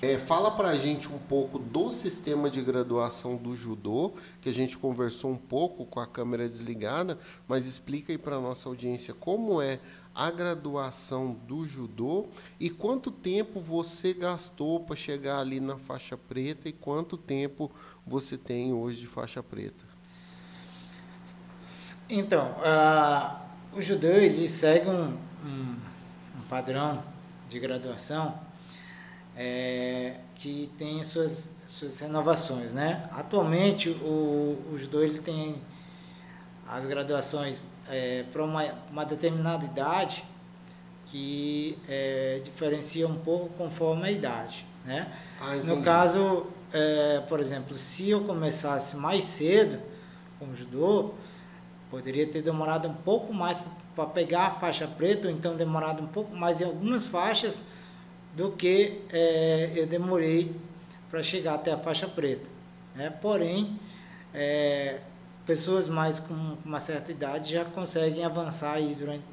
É, fala para a gente um pouco do sistema de graduação do judô, que a gente conversou um pouco com a câmera desligada, mas explica aí para a nossa audiência como é a graduação do judô e quanto tempo você gastou para chegar ali na faixa preta e quanto tempo você tem hoje de faixa preta. Então, uh, o judô ele segue um, um, um padrão de graduação é, que tem suas, suas renovações. Né? Atualmente, o, judô ele tem as graduações é, para uma, uma determinada idade que é, diferencia um pouco conforme a idade. Né? Ah, no caso, é, por exemplo, se eu começasse mais cedo com o judô, poderia ter demorado um pouco mais para pegar a faixa preta, ou então demorado um pouco mais em algumas faixas, do que é, eu demorei para chegar até a faixa preta. Né? Porém, é, pessoas mais com uma certa idade já conseguem avançar aí durante,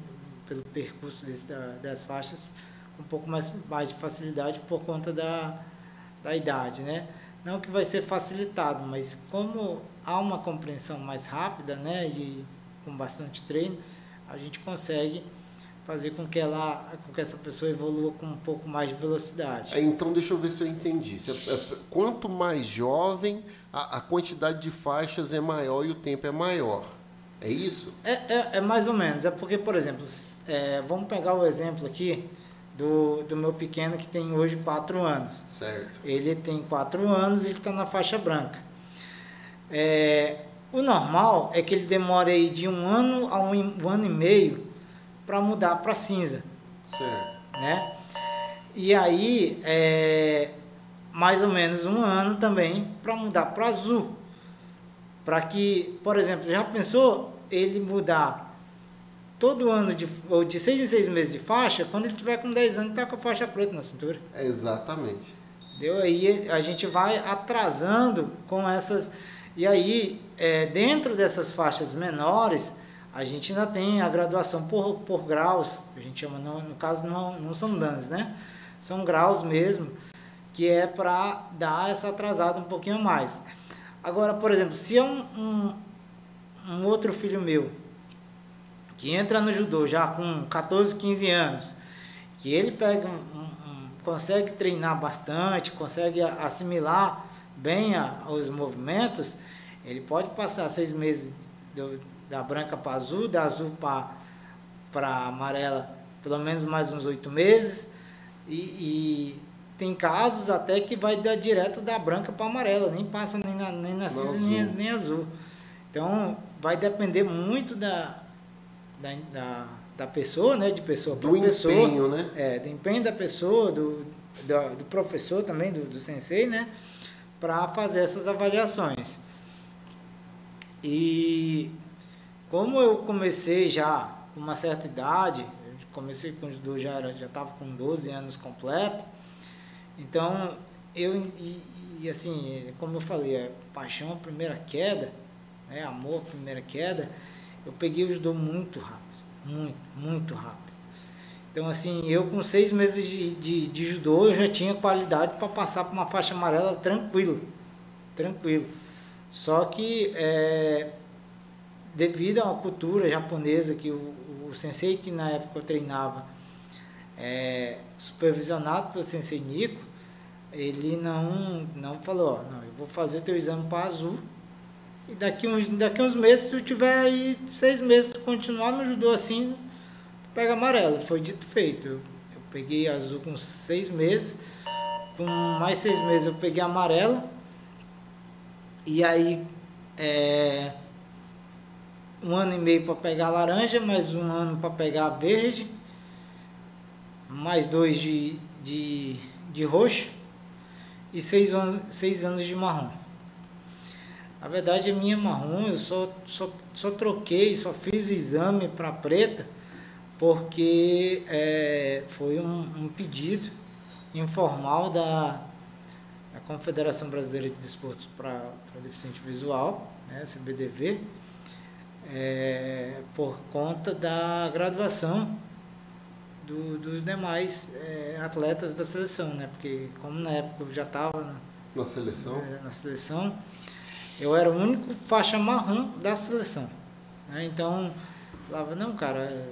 pelo percurso desse, das faixas com um pouco mais, mais de facilidade por conta da, da idade. Né? Não que vai ser facilitado, mas como há uma compreensão mais rápida né, e com bastante treino, a gente consegue fazer com que ela, com que essa pessoa evolua com um pouco mais de velocidade. É, então deixa eu ver se eu entendi. É, quanto mais jovem, a, a quantidade de faixas é maior e o tempo é maior. É isso? É, é, é mais ou menos. É porque, por exemplo, é, vamos pegar o exemplo aqui do, do meu pequeno que tem hoje 4 anos. Certo. Ele tem 4 anos e ele está na faixa branca. É, o normal é que ele demore aí de um ano a um, um ano e meio para mudar para cinza. Certo. Né? E aí, é, mais ou menos um ano também para mudar para azul. Para que, por exemplo, já pensou ele mudar todo ano de, ou de seis em seis meses de faixa, quando ele tiver com 10 anos, tá com a faixa preta na cintura. exatamente. Deu aí a gente vai atrasando com essas e aí é, dentro dessas faixas menores a gente ainda tem a graduação por, por graus, a gente chama, no, no caso não, não são danos, né? São graus mesmo, que é para dar essa atrasada um pouquinho mais. Agora, por exemplo, se é um, um, um outro filho meu que entra no judô já com 14, 15 anos, que ele pega um, um, consegue treinar bastante, consegue assimilar bem a, os movimentos, ele pode passar seis meses do, da branca para azul, da azul para amarela, pelo menos mais uns oito meses. E, e, tem casos até que vai dar direto da branca para amarela, nem passa nem na, nem na cinza nem, nem azul. Então vai depender muito da, da, da, da pessoa, né? De pessoa para pessoa. Do empenho, né? É, do empenho da pessoa, do, do, do professor também, do, do sensei, né? Para fazer essas avaliações. E como eu comecei já com uma certa idade, comecei com judô já era, já estava com 12 anos completo. Então, eu e, e, assim, como eu falei, é paixão a primeira queda, né, amor a primeira queda, eu peguei o judô muito rápido, muito, muito rápido. Então, assim, eu com seis meses de, de, de judô, eu já tinha qualidade para passar por uma faixa amarela tranquilo, tranquilo. Só que, é, devido a uma cultura japonesa que o, o sensei que na época eu treinava, é, supervisionado pelo sensei Nico, ele não, não falou, ó, não, eu vou fazer teu exame para azul e daqui uns, daqui uns meses, se tu tiver aí seis meses, tu continuar no judô assim, tu pega amarelo. Foi dito feito. Eu, eu peguei azul com seis meses, com mais seis meses eu peguei amarelo. E aí, é, um ano e meio para pegar laranja, mais um ano para pegar verde, mais dois de, de, de roxo e seis anos, seis anos de marrom. Na verdade, a minha marrom, eu só, só, só troquei, só fiz exame para preta, porque é, foi um, um, pedido informal da, da, Confederação Brasileira de Desportos para Deficiente Visual, né, CBDV, é, por conta da graduação do, dos demais é, atletas da seleção, né? Porque como na época eu já estava na, na seleção, é, na seleção eu era o único faixa marrom da seleção. Né? Então, falava, não, cara,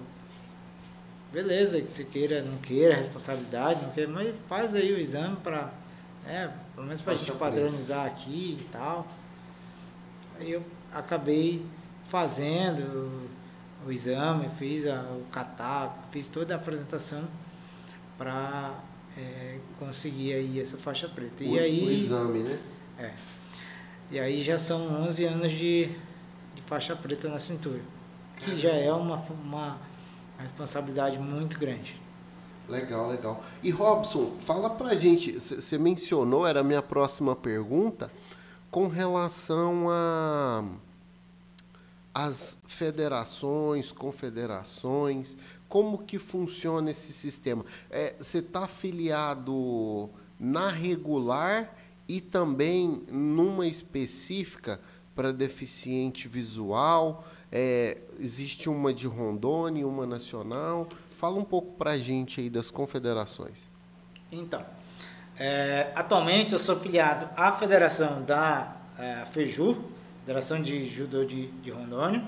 beleza, que você queira, não queira, responsabilidade, não queira, mas faz aí o exame para, né, pelo menos para a gente padronizar aqui e tal. Aí eu acabei fazendo o exame, fiz a, o catálogo, fiz toda a apresentação para é, conseguir aí essa faixa preta. O, e aí, o exame, né? É. E aí já são 11 anos de, de faixa preta na cintura, que já é uma, uma responsabilidade muito grande. Legal, legal. E Robson, fala pra gente, você mencionou, era a minha próxima pergunta, com relação a as federações, confederações, como que funciona esse sistema? Você é, está afiliado na regular e também numa específica para deficiente visual. É, existe uma de Rondônia, uma nacional. Fala um pouco para a gente aí das confederações. Então, é, atualmente eu sou filiado à federação da é, FEJU, Federação de Judô de, de Rondônia,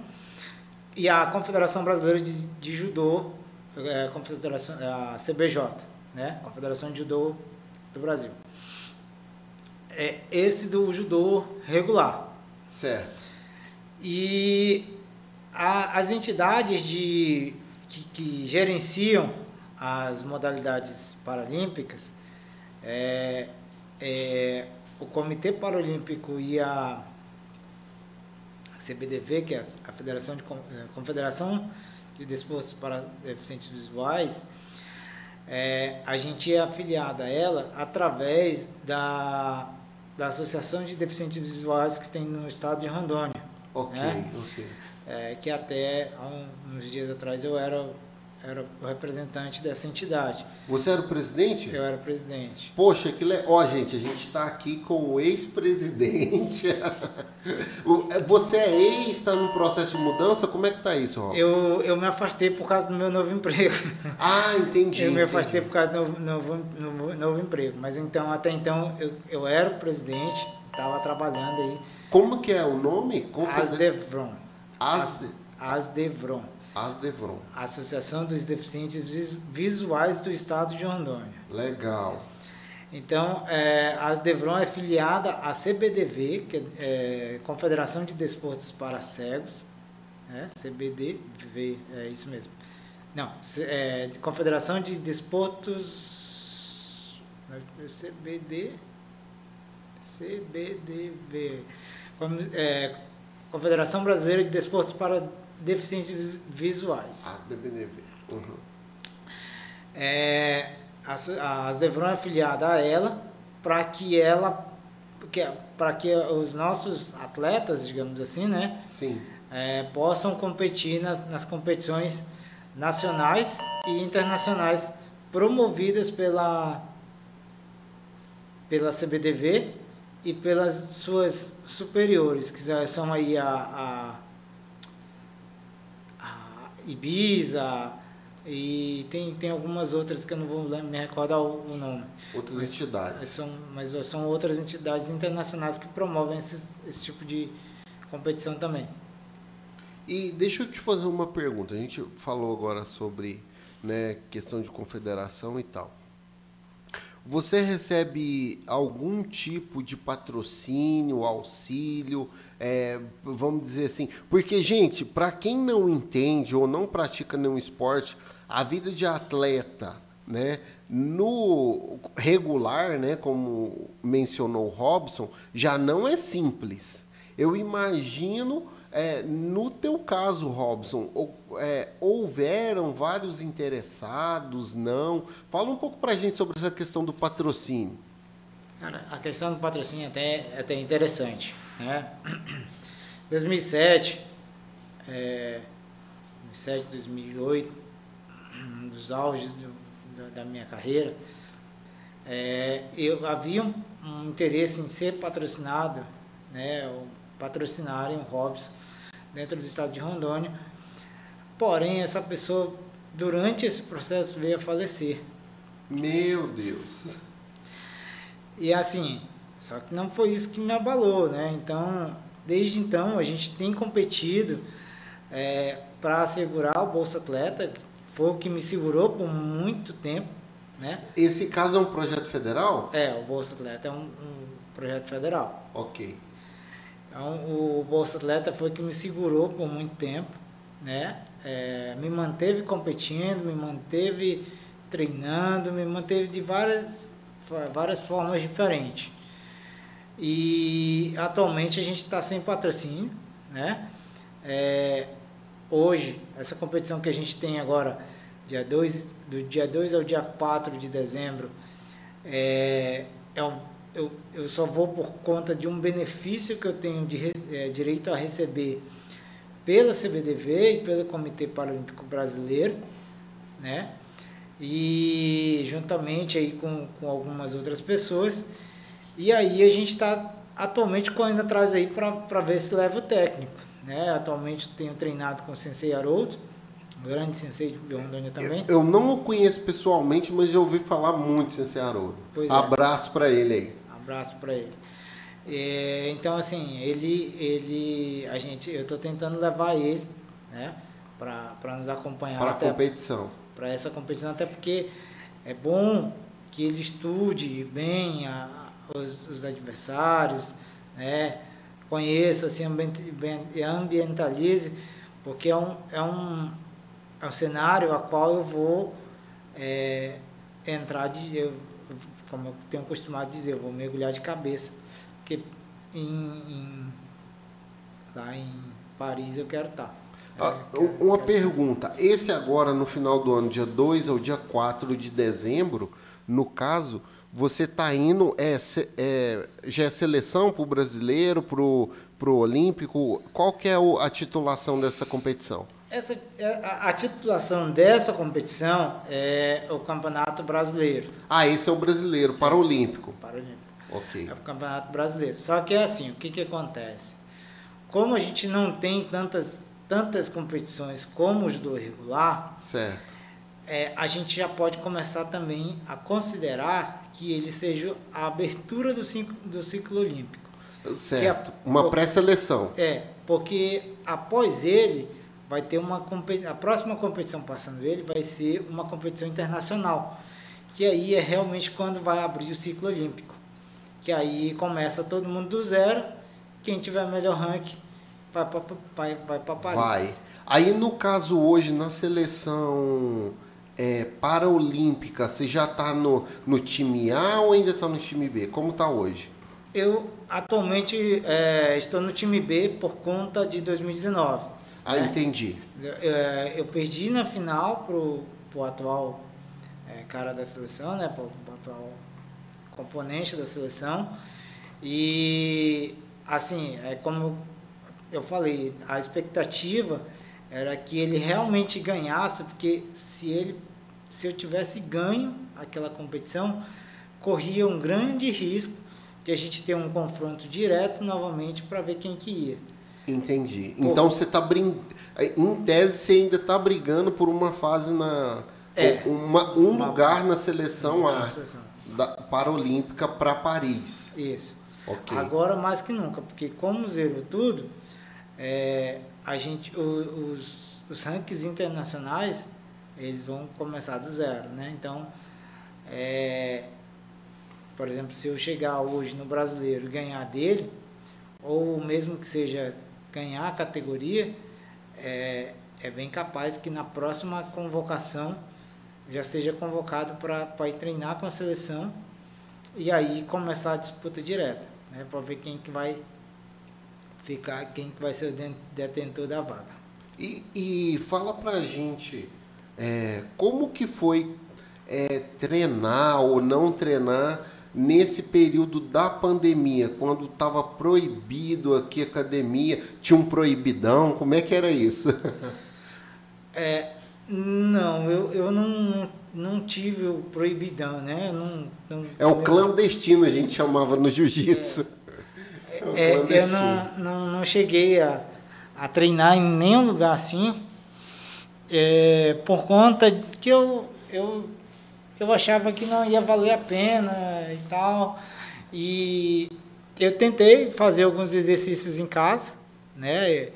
e à Confederação Brasileira de, de Judô, é, Confederação, a CBJ, né? Confederação de Judô do Brasil é esse do judô regular. Certo. E a, as entidades de, que, que, gerenciam as modalidades paralímpicas, é, é, o Comitê Paralímpico e a CBDV, que é a Federação de é, Confederação de Desportos para Deficientes Visuais, é, a gente é afiliada a ela através da da Associação de Deficientes Visuais que tem no estado de Rondônia. Ok, né? ok. É, que até há uns dias atrás eu era era o representante dessa entidade. Você era o presidente? Eu era o presidente. Poxa, que le... Ó, gente, a gente está aqui com o ex-presidente. (laughs) É, você é ex, está no processo de mudança? Como é que tá isso, Rob? Eu, eu me afastei por causa do meu novo emprego. (laughs) Ah, entendi. eu me entendi. afastei por causa do novo, novo, novo, novo emprego. Mas então, até então, eu, eu era o presidente, estava trabalhando aí. Como que é o nome? Confeder... Asdevron. As... Asdevron. Asdevron. Associação dos Deficientes Visuais do Estado de Rondônia. Legal. Então, é, a Asdevron é filiada à CBDV, que é, é Confederação de Desportos para Cegos. É, CBDV, é isso mesmo. Não, é, Confederação de Desportos. CBD. CBDV. É, Confederação Brasileira de Desportos para deficientes visuais. Ah, DBDV. Uhum. É, a, a Zevron é afiliada a ela para que ela para que os nossos atletas, digamos assim, né, Sim. É, possam competir nas, nas competições nacionais e internacionais promovidas pela pela CBDV e pelas suas superiores, que são aí a, a, a Ibiza e tem, tem algumas outras que eu não vou me recordar o, nome. Outras mas, entidades. São, mas são outras entidades internacionais que promovem esse, esse tipo de competição também. E deixa eu te fazer uma pergunta. A gente falou agora sobre né, questão de confederação e tal. Você recebe algum tipo de patrocínio, auxílio, é, vamos dizer assim? Porque, gente, para quem não entende ou não pratica nenhum esporte, a vida de atleta, né, no regular, né, como mencionou o Robson, já não é simples. Eu imagino é, no teu caso, Robson, é, houveram vários interessados, não? Fala um pouco para a gente sobre essa questão do patrocínio. Cara, a questão do patrocínio até, é até interessante. Né? (clears throat) 2007, é, 2007, 2008, um dos auges do, da, da, minha carreira, é, eu havia um, um interesse em ser patrocinado, né, patrocinarem o Robson dentro do estado de Rondônia. Porém, essa pessoa, durante esse processo, veio a falecer. Meu Deus! E assim, só que não foi isso que me abalou, né? Então, desde então, a gente tem competido é, para assegurar o Bolsa Atleta, que foi o que me segurou por muito tempo, né? Esse caso é um projeto federal? É, o Bolsa Atleta é um, um projeto federal. Ok. Então, o Bolsa Atleta foi que me segurou por muito tempo, né? É, me manteve competindo, me manteve treinando, me manteve de várias, várias formas diferentes. E atualmente a gente está sem patrocínio, né? É, hoje, essa competição que a gente tem agora, dia 2, do dia 2 ao dia 4 de dezembro, é, é um eu, eu só vou por conta de um benefício que eu tenho de é, direito a receber pela CBDV e pelo Comitê Paralímpico Brasileiro, né? E juntamente aí com, com algumas outras pessoas. E aí a gente está atualmente correndo atrás aí para ver se leva o técnico, né? Atualmente tenho treinado com o Sensei Haroldo, grande sensei de Rondônia também. Eu, eu, não o conheço pessoalmente, mas já ouvi falar muito Sensei Haroldo. Pois é. Abraço é. para ele aí abraço para ele. É, então assim, ele, ele, a gente, eu estou tentando levar ele, né, para nos acompanhar para a competição, para essa competição, até porque é bom que ele estude bem a, os, os adversários, né, conheça, se ambientalize, porque é um, é um, é um cenário a qual eu vou é, entrar de, eu como eu tenho costumado dizer, eu vou mergulhar de cabeça, porque em, em lá em Paris eu quero estar. Ah, quero, uma quero pergunta, ser. esse agora no final do ano, dia 2 ao dia 4 de dezembro, no caso, você está indo, é, é, já é seleção para o brasileiro, para o olímpico, qual que é a titulação dessa competição? Essa, é, a, a, titulação dessa competição é o Campeonato Brasileiro. Ah, esse é o brasileiro, Paralímpico. Paralímpico. Ok. É o Campeonato Brasileiro. Só que é assim, o que, que acontece? Como a gente não tem tantas, tantas competições como os do regular, certo. É, a gente já pode começar também a considerar que ele seja a abertura do ciclo, do ciclo olímpico. Certo. É, Uma pré-seleção. É, porque após ele vai ter uma a próxima competição passando ele vai ser uma competição internacional, que aí é realmente quando vai abrir o ciclo olímpico, que aí começa todo mundo do zero, quem tiver melhor ranking vai para vai, vai Paris. Vai. Aí no caso hoje na seleção é, paraolímpica, você já está no, no time A ou ainda está no time B? Como está hoje? Eu atualmente é, estou no time B por conta de 2019. Ah, né? entendi. Eu, é, eu, perdi na final pro, pro atual é, cara da seleção, né? Pro, pro atual componente da seleção. E assim, é como eu falei, a expectativa era que ele realmente ganhasse, porque se ele se eu tivesse ganho aquela competição, corria um grande risco de a gente ter um confronto direto novamente para ver quem que ia. Entendi. Pô, então você está brincando. Em tese, você ainda está brigando por uma fase na. É, uma, um uma, lugar na seleção A seleção. Da Paralímpica para Paris. Isso. Okay. Agora mais que nunca, porque como zerou tudo, é, a gente, os, os rankings internacionais eles vão começar do zero, né? Então, é, por exemplo, se eu chegar hoje no brasileiro e ganhar dele, ou mesmo que seja ganhar a categoria, é, é bem capaz que na próxima convocação já seja convocado para ir treinar com a seleção e aí começar a disputa direta, né, para ver quem que vai ficar, quem que vai ser o detentor da vaga. E, e fala pra gente é, como que foi é, treinar ou não treinar nesse período da pandemia, quando estava proibido aqui a academia, tinha um proibidão, como é que era isso? (laughs) é, não, eu, eu não, não tive o proibidão, né? Não, não, é o clandestino, a gente chamava no jiu-jitsu. É, é, é eu não, não, não cheguei a, a treinar em nenhum lugar assim, é, por conta que eu, eu eu achava que não ia valer a pena e tal. E eu tentei fazer alguns exercícios em casa, né?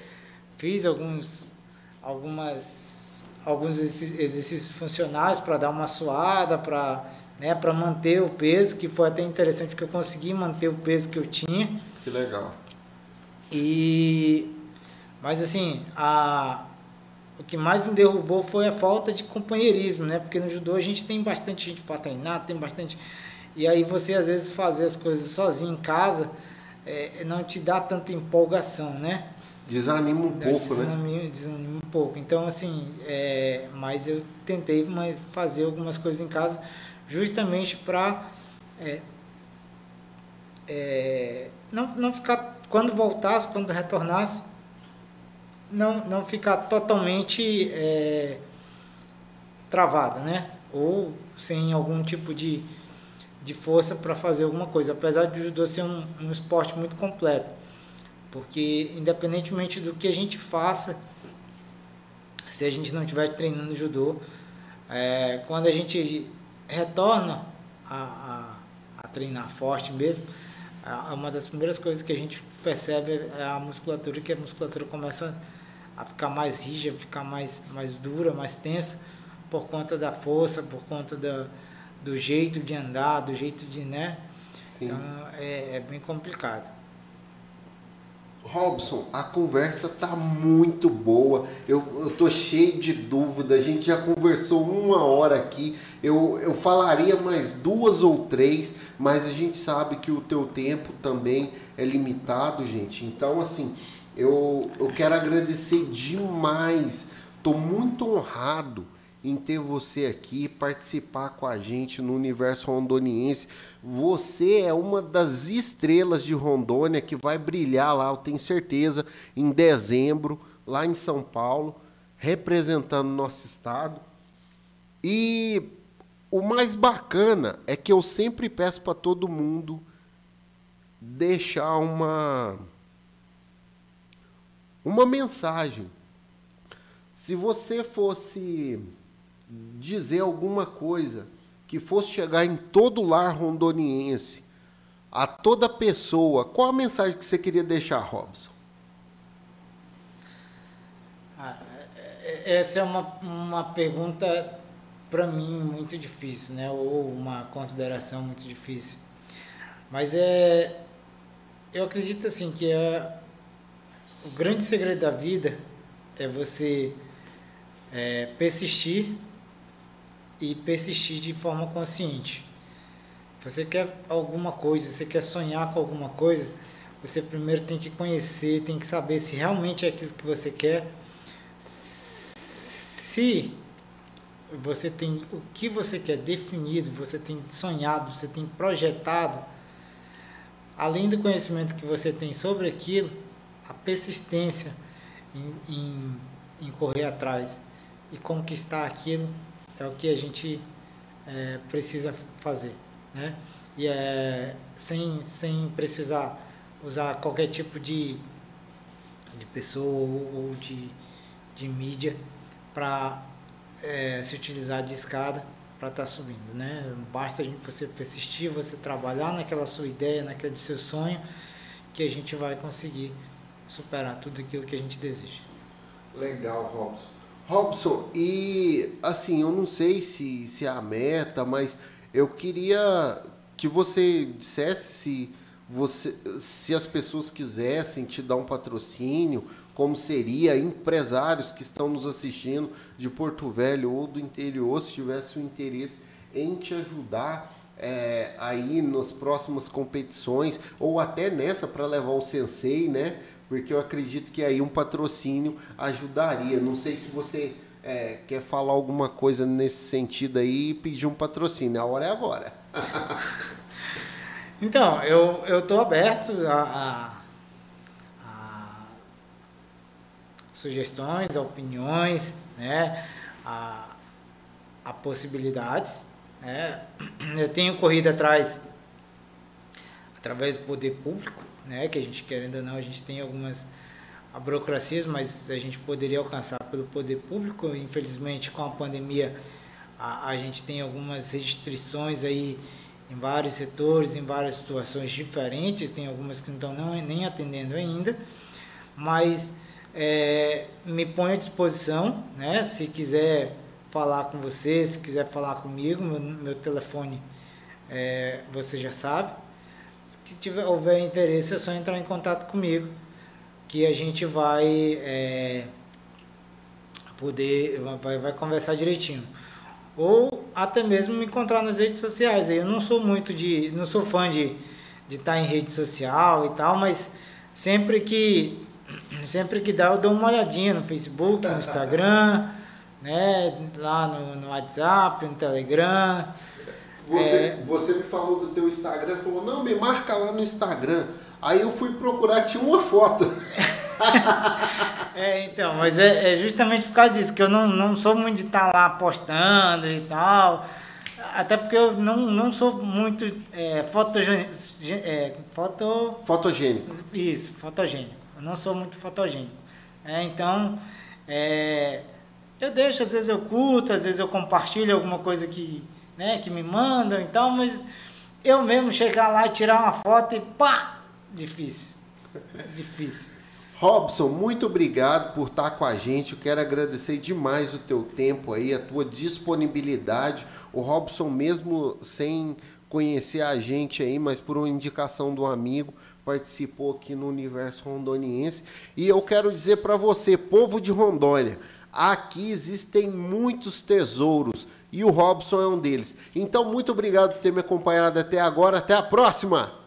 Fiz alguns algumas alguns exercícios funcionais para dar uma suada, para né, para manter o peso, que foi até interessante porque eu consegui manter o peso que eu tinha. Que legal. E mas assim, a o que mais me derrubou foi a falta de companheirismo, né? Porque no judô a gente tem bastante gente para treinar, tem bastante. E aí você às vezes fazer as coisas sozinho em casa é, não te dá tanta empolgação, né? Desanima um pouco, desanima, né? Desanima um pouco. Então, assim, é, mas eu tentei fazer algumas coisas em casa justamente para é, é, não, não ficar, quando voltasse, quando retornasse, não, não ficar totalmente é, travada, né? Ou sem algum tipo de, de força para fazer alguma coisa. Apesar de judô ser um, um esporte muito completo. Porque, independentemente do que a gente faça, se a gente não estiver treinando judô, é, quando a gente retorna a, a, a treinar forte mesmo, uma das primeiras coisas que a gente percebe é a musculatura, que a musculatura começa a a ficar mais rígida, ficar mais, mais dura, mais tensa, por conta da força, por conta da, do jeito de andar, do jeito de, né? Sim. Então é, é bem complicado. Robson, a conversa tá muito boa. Eu, eu tô cheio de dúvida. A gente já conversou uma hora aqui. Eu, eu falaria mais duas ou três, mas a gente sabe que o teu tempo também é limitado, gente. Então, assim, eu, eu quero agradecer demais. Estou muito honrado em ter você aqui, participar com a gente no universo rondoniense. Você é uma das estrelas de Rondônia que vai brilhar lá, eu tenho certeza, em dezembro, lá em São Paulo, representando nosso estado. E o mais bacana é que eu sempre peço para todo mundo deixar uma uma mensagem. Se você fosse dizer alguma coisa que fosse chegar em todo lar rondoniense, a toda pessoa, qual a mensagem que você queria deixar, Robson? Ah, essa é uma, uma pergunta para mim muito difícil, né? Ou uma consideração muito difícil. Mas é, eu acredito assim que é o grande segredo da vida é você é, persistir e persistir de forma consciente. Você quer alguma coisa, você quer sonhar com alguma coisa, você primeiro tem que conhecer, tem que saber se realmente é aquilo que você quer. Se você tem o que você quer definido, você tem sonhado, você tem projetado, além do conhecimento que você tem sobre aquilo, a persistência em, em, em correr atrás e conquistar aquilo é o que a gente é, precisa fazer, né? E é, sem, sem precisar usar qualquer tipo de, de pessoa ou, ou de, de mídia para é, se utilizar de escada para estar tá subindo, né? Basta você persistir, você trabalhar naquela sua ideia, naquele seu sonho, que a gente vai conseguir superar tudo aquilo que a gente deseja. Legal, Robson. Robson, e assim, eu não sei se, se é a meta, mas eu queria que você dissesse se, você, se as pessoas quisessem te dar um patrocínio, como seria empresários que estão nos assistindo de Porto Velho ou do interior, se tivesse o interesse em te ajudar é, aí nas próximas competições ou até nessa para levar o sensei, né? Porque eu acredito que aí um patrocínio ajudaria. Não sei se você é, quer falar alguma coisa nesse sentido aí e pedir um patrocínio. A hora é agora. (laughs) então, eu estou aberto a, a, a, sugestões, a opiniões, né? a, a possibilidades. Né? Eu tenho corrido atrás através do poder público né? Que a gente querendo ou não, a gente tem algumas burocracias, mas a gente poderia alcançar pelo poder público. Infelizmente, com a pandemia, a, a gente tem algumas restrições aí em vários setores, em várias situações diferentes. Tem algumas que não estão não, nem atendendo ainda, mas é, me ponho à disposição, né? Se quiser falar com você, se quiser falar comigo, meu, meu telefone é, você já sabe, se tiver, houver interesse, é só entrar em contato comigo, que a gente vai é, poder, vai, vai conversar direitinho. Ou até mesmo me encontrar nas redes sociais. Eu não sou muito de, não sou fã de, de estar em rede social e tal, mas sempre que sempre que dá eu dou uma olhadinha no Facebook, no Instagram, né, lá no, no WhatsApp, no Telegram. Você, é... você me falou do teu Instagram, falou, não, me marca lá no Instagram. Aí eu fui procurar, tinha uma foto. (laughs) é, então, mas é, é, justamente por causa disso, que eu não, não sou muito de estar tá lá postando e tal. Até porque eu não, não sou muito é, fotogênico. É, foto... Fotogênico. Isso, fotogênico. Eu não sou muito fotogênico. É, então, é, eu deixo, às vezes eu curto, às vezes eu compartilho alguma coisa que, né, que me mandam e tal, mas eu mesmo chegar lá e tirar uma foto e pá, difícil. Difícil. Robson, muito obrigado por estar com a gente. Eu quero agradecer demais o teu tempo aí, a tua disponibilidade. O Robson, mesmo sem conhecer a gente aí, mas por uma indicação do amigo, participou aqui no Universo Rondoniense. E eu quero dizer para você, povo de Rondônia, aqui existem muitos tesouros e o Robson é um deles. Então, muito obrigado por ter me acompanhado até agora. Até a próxima!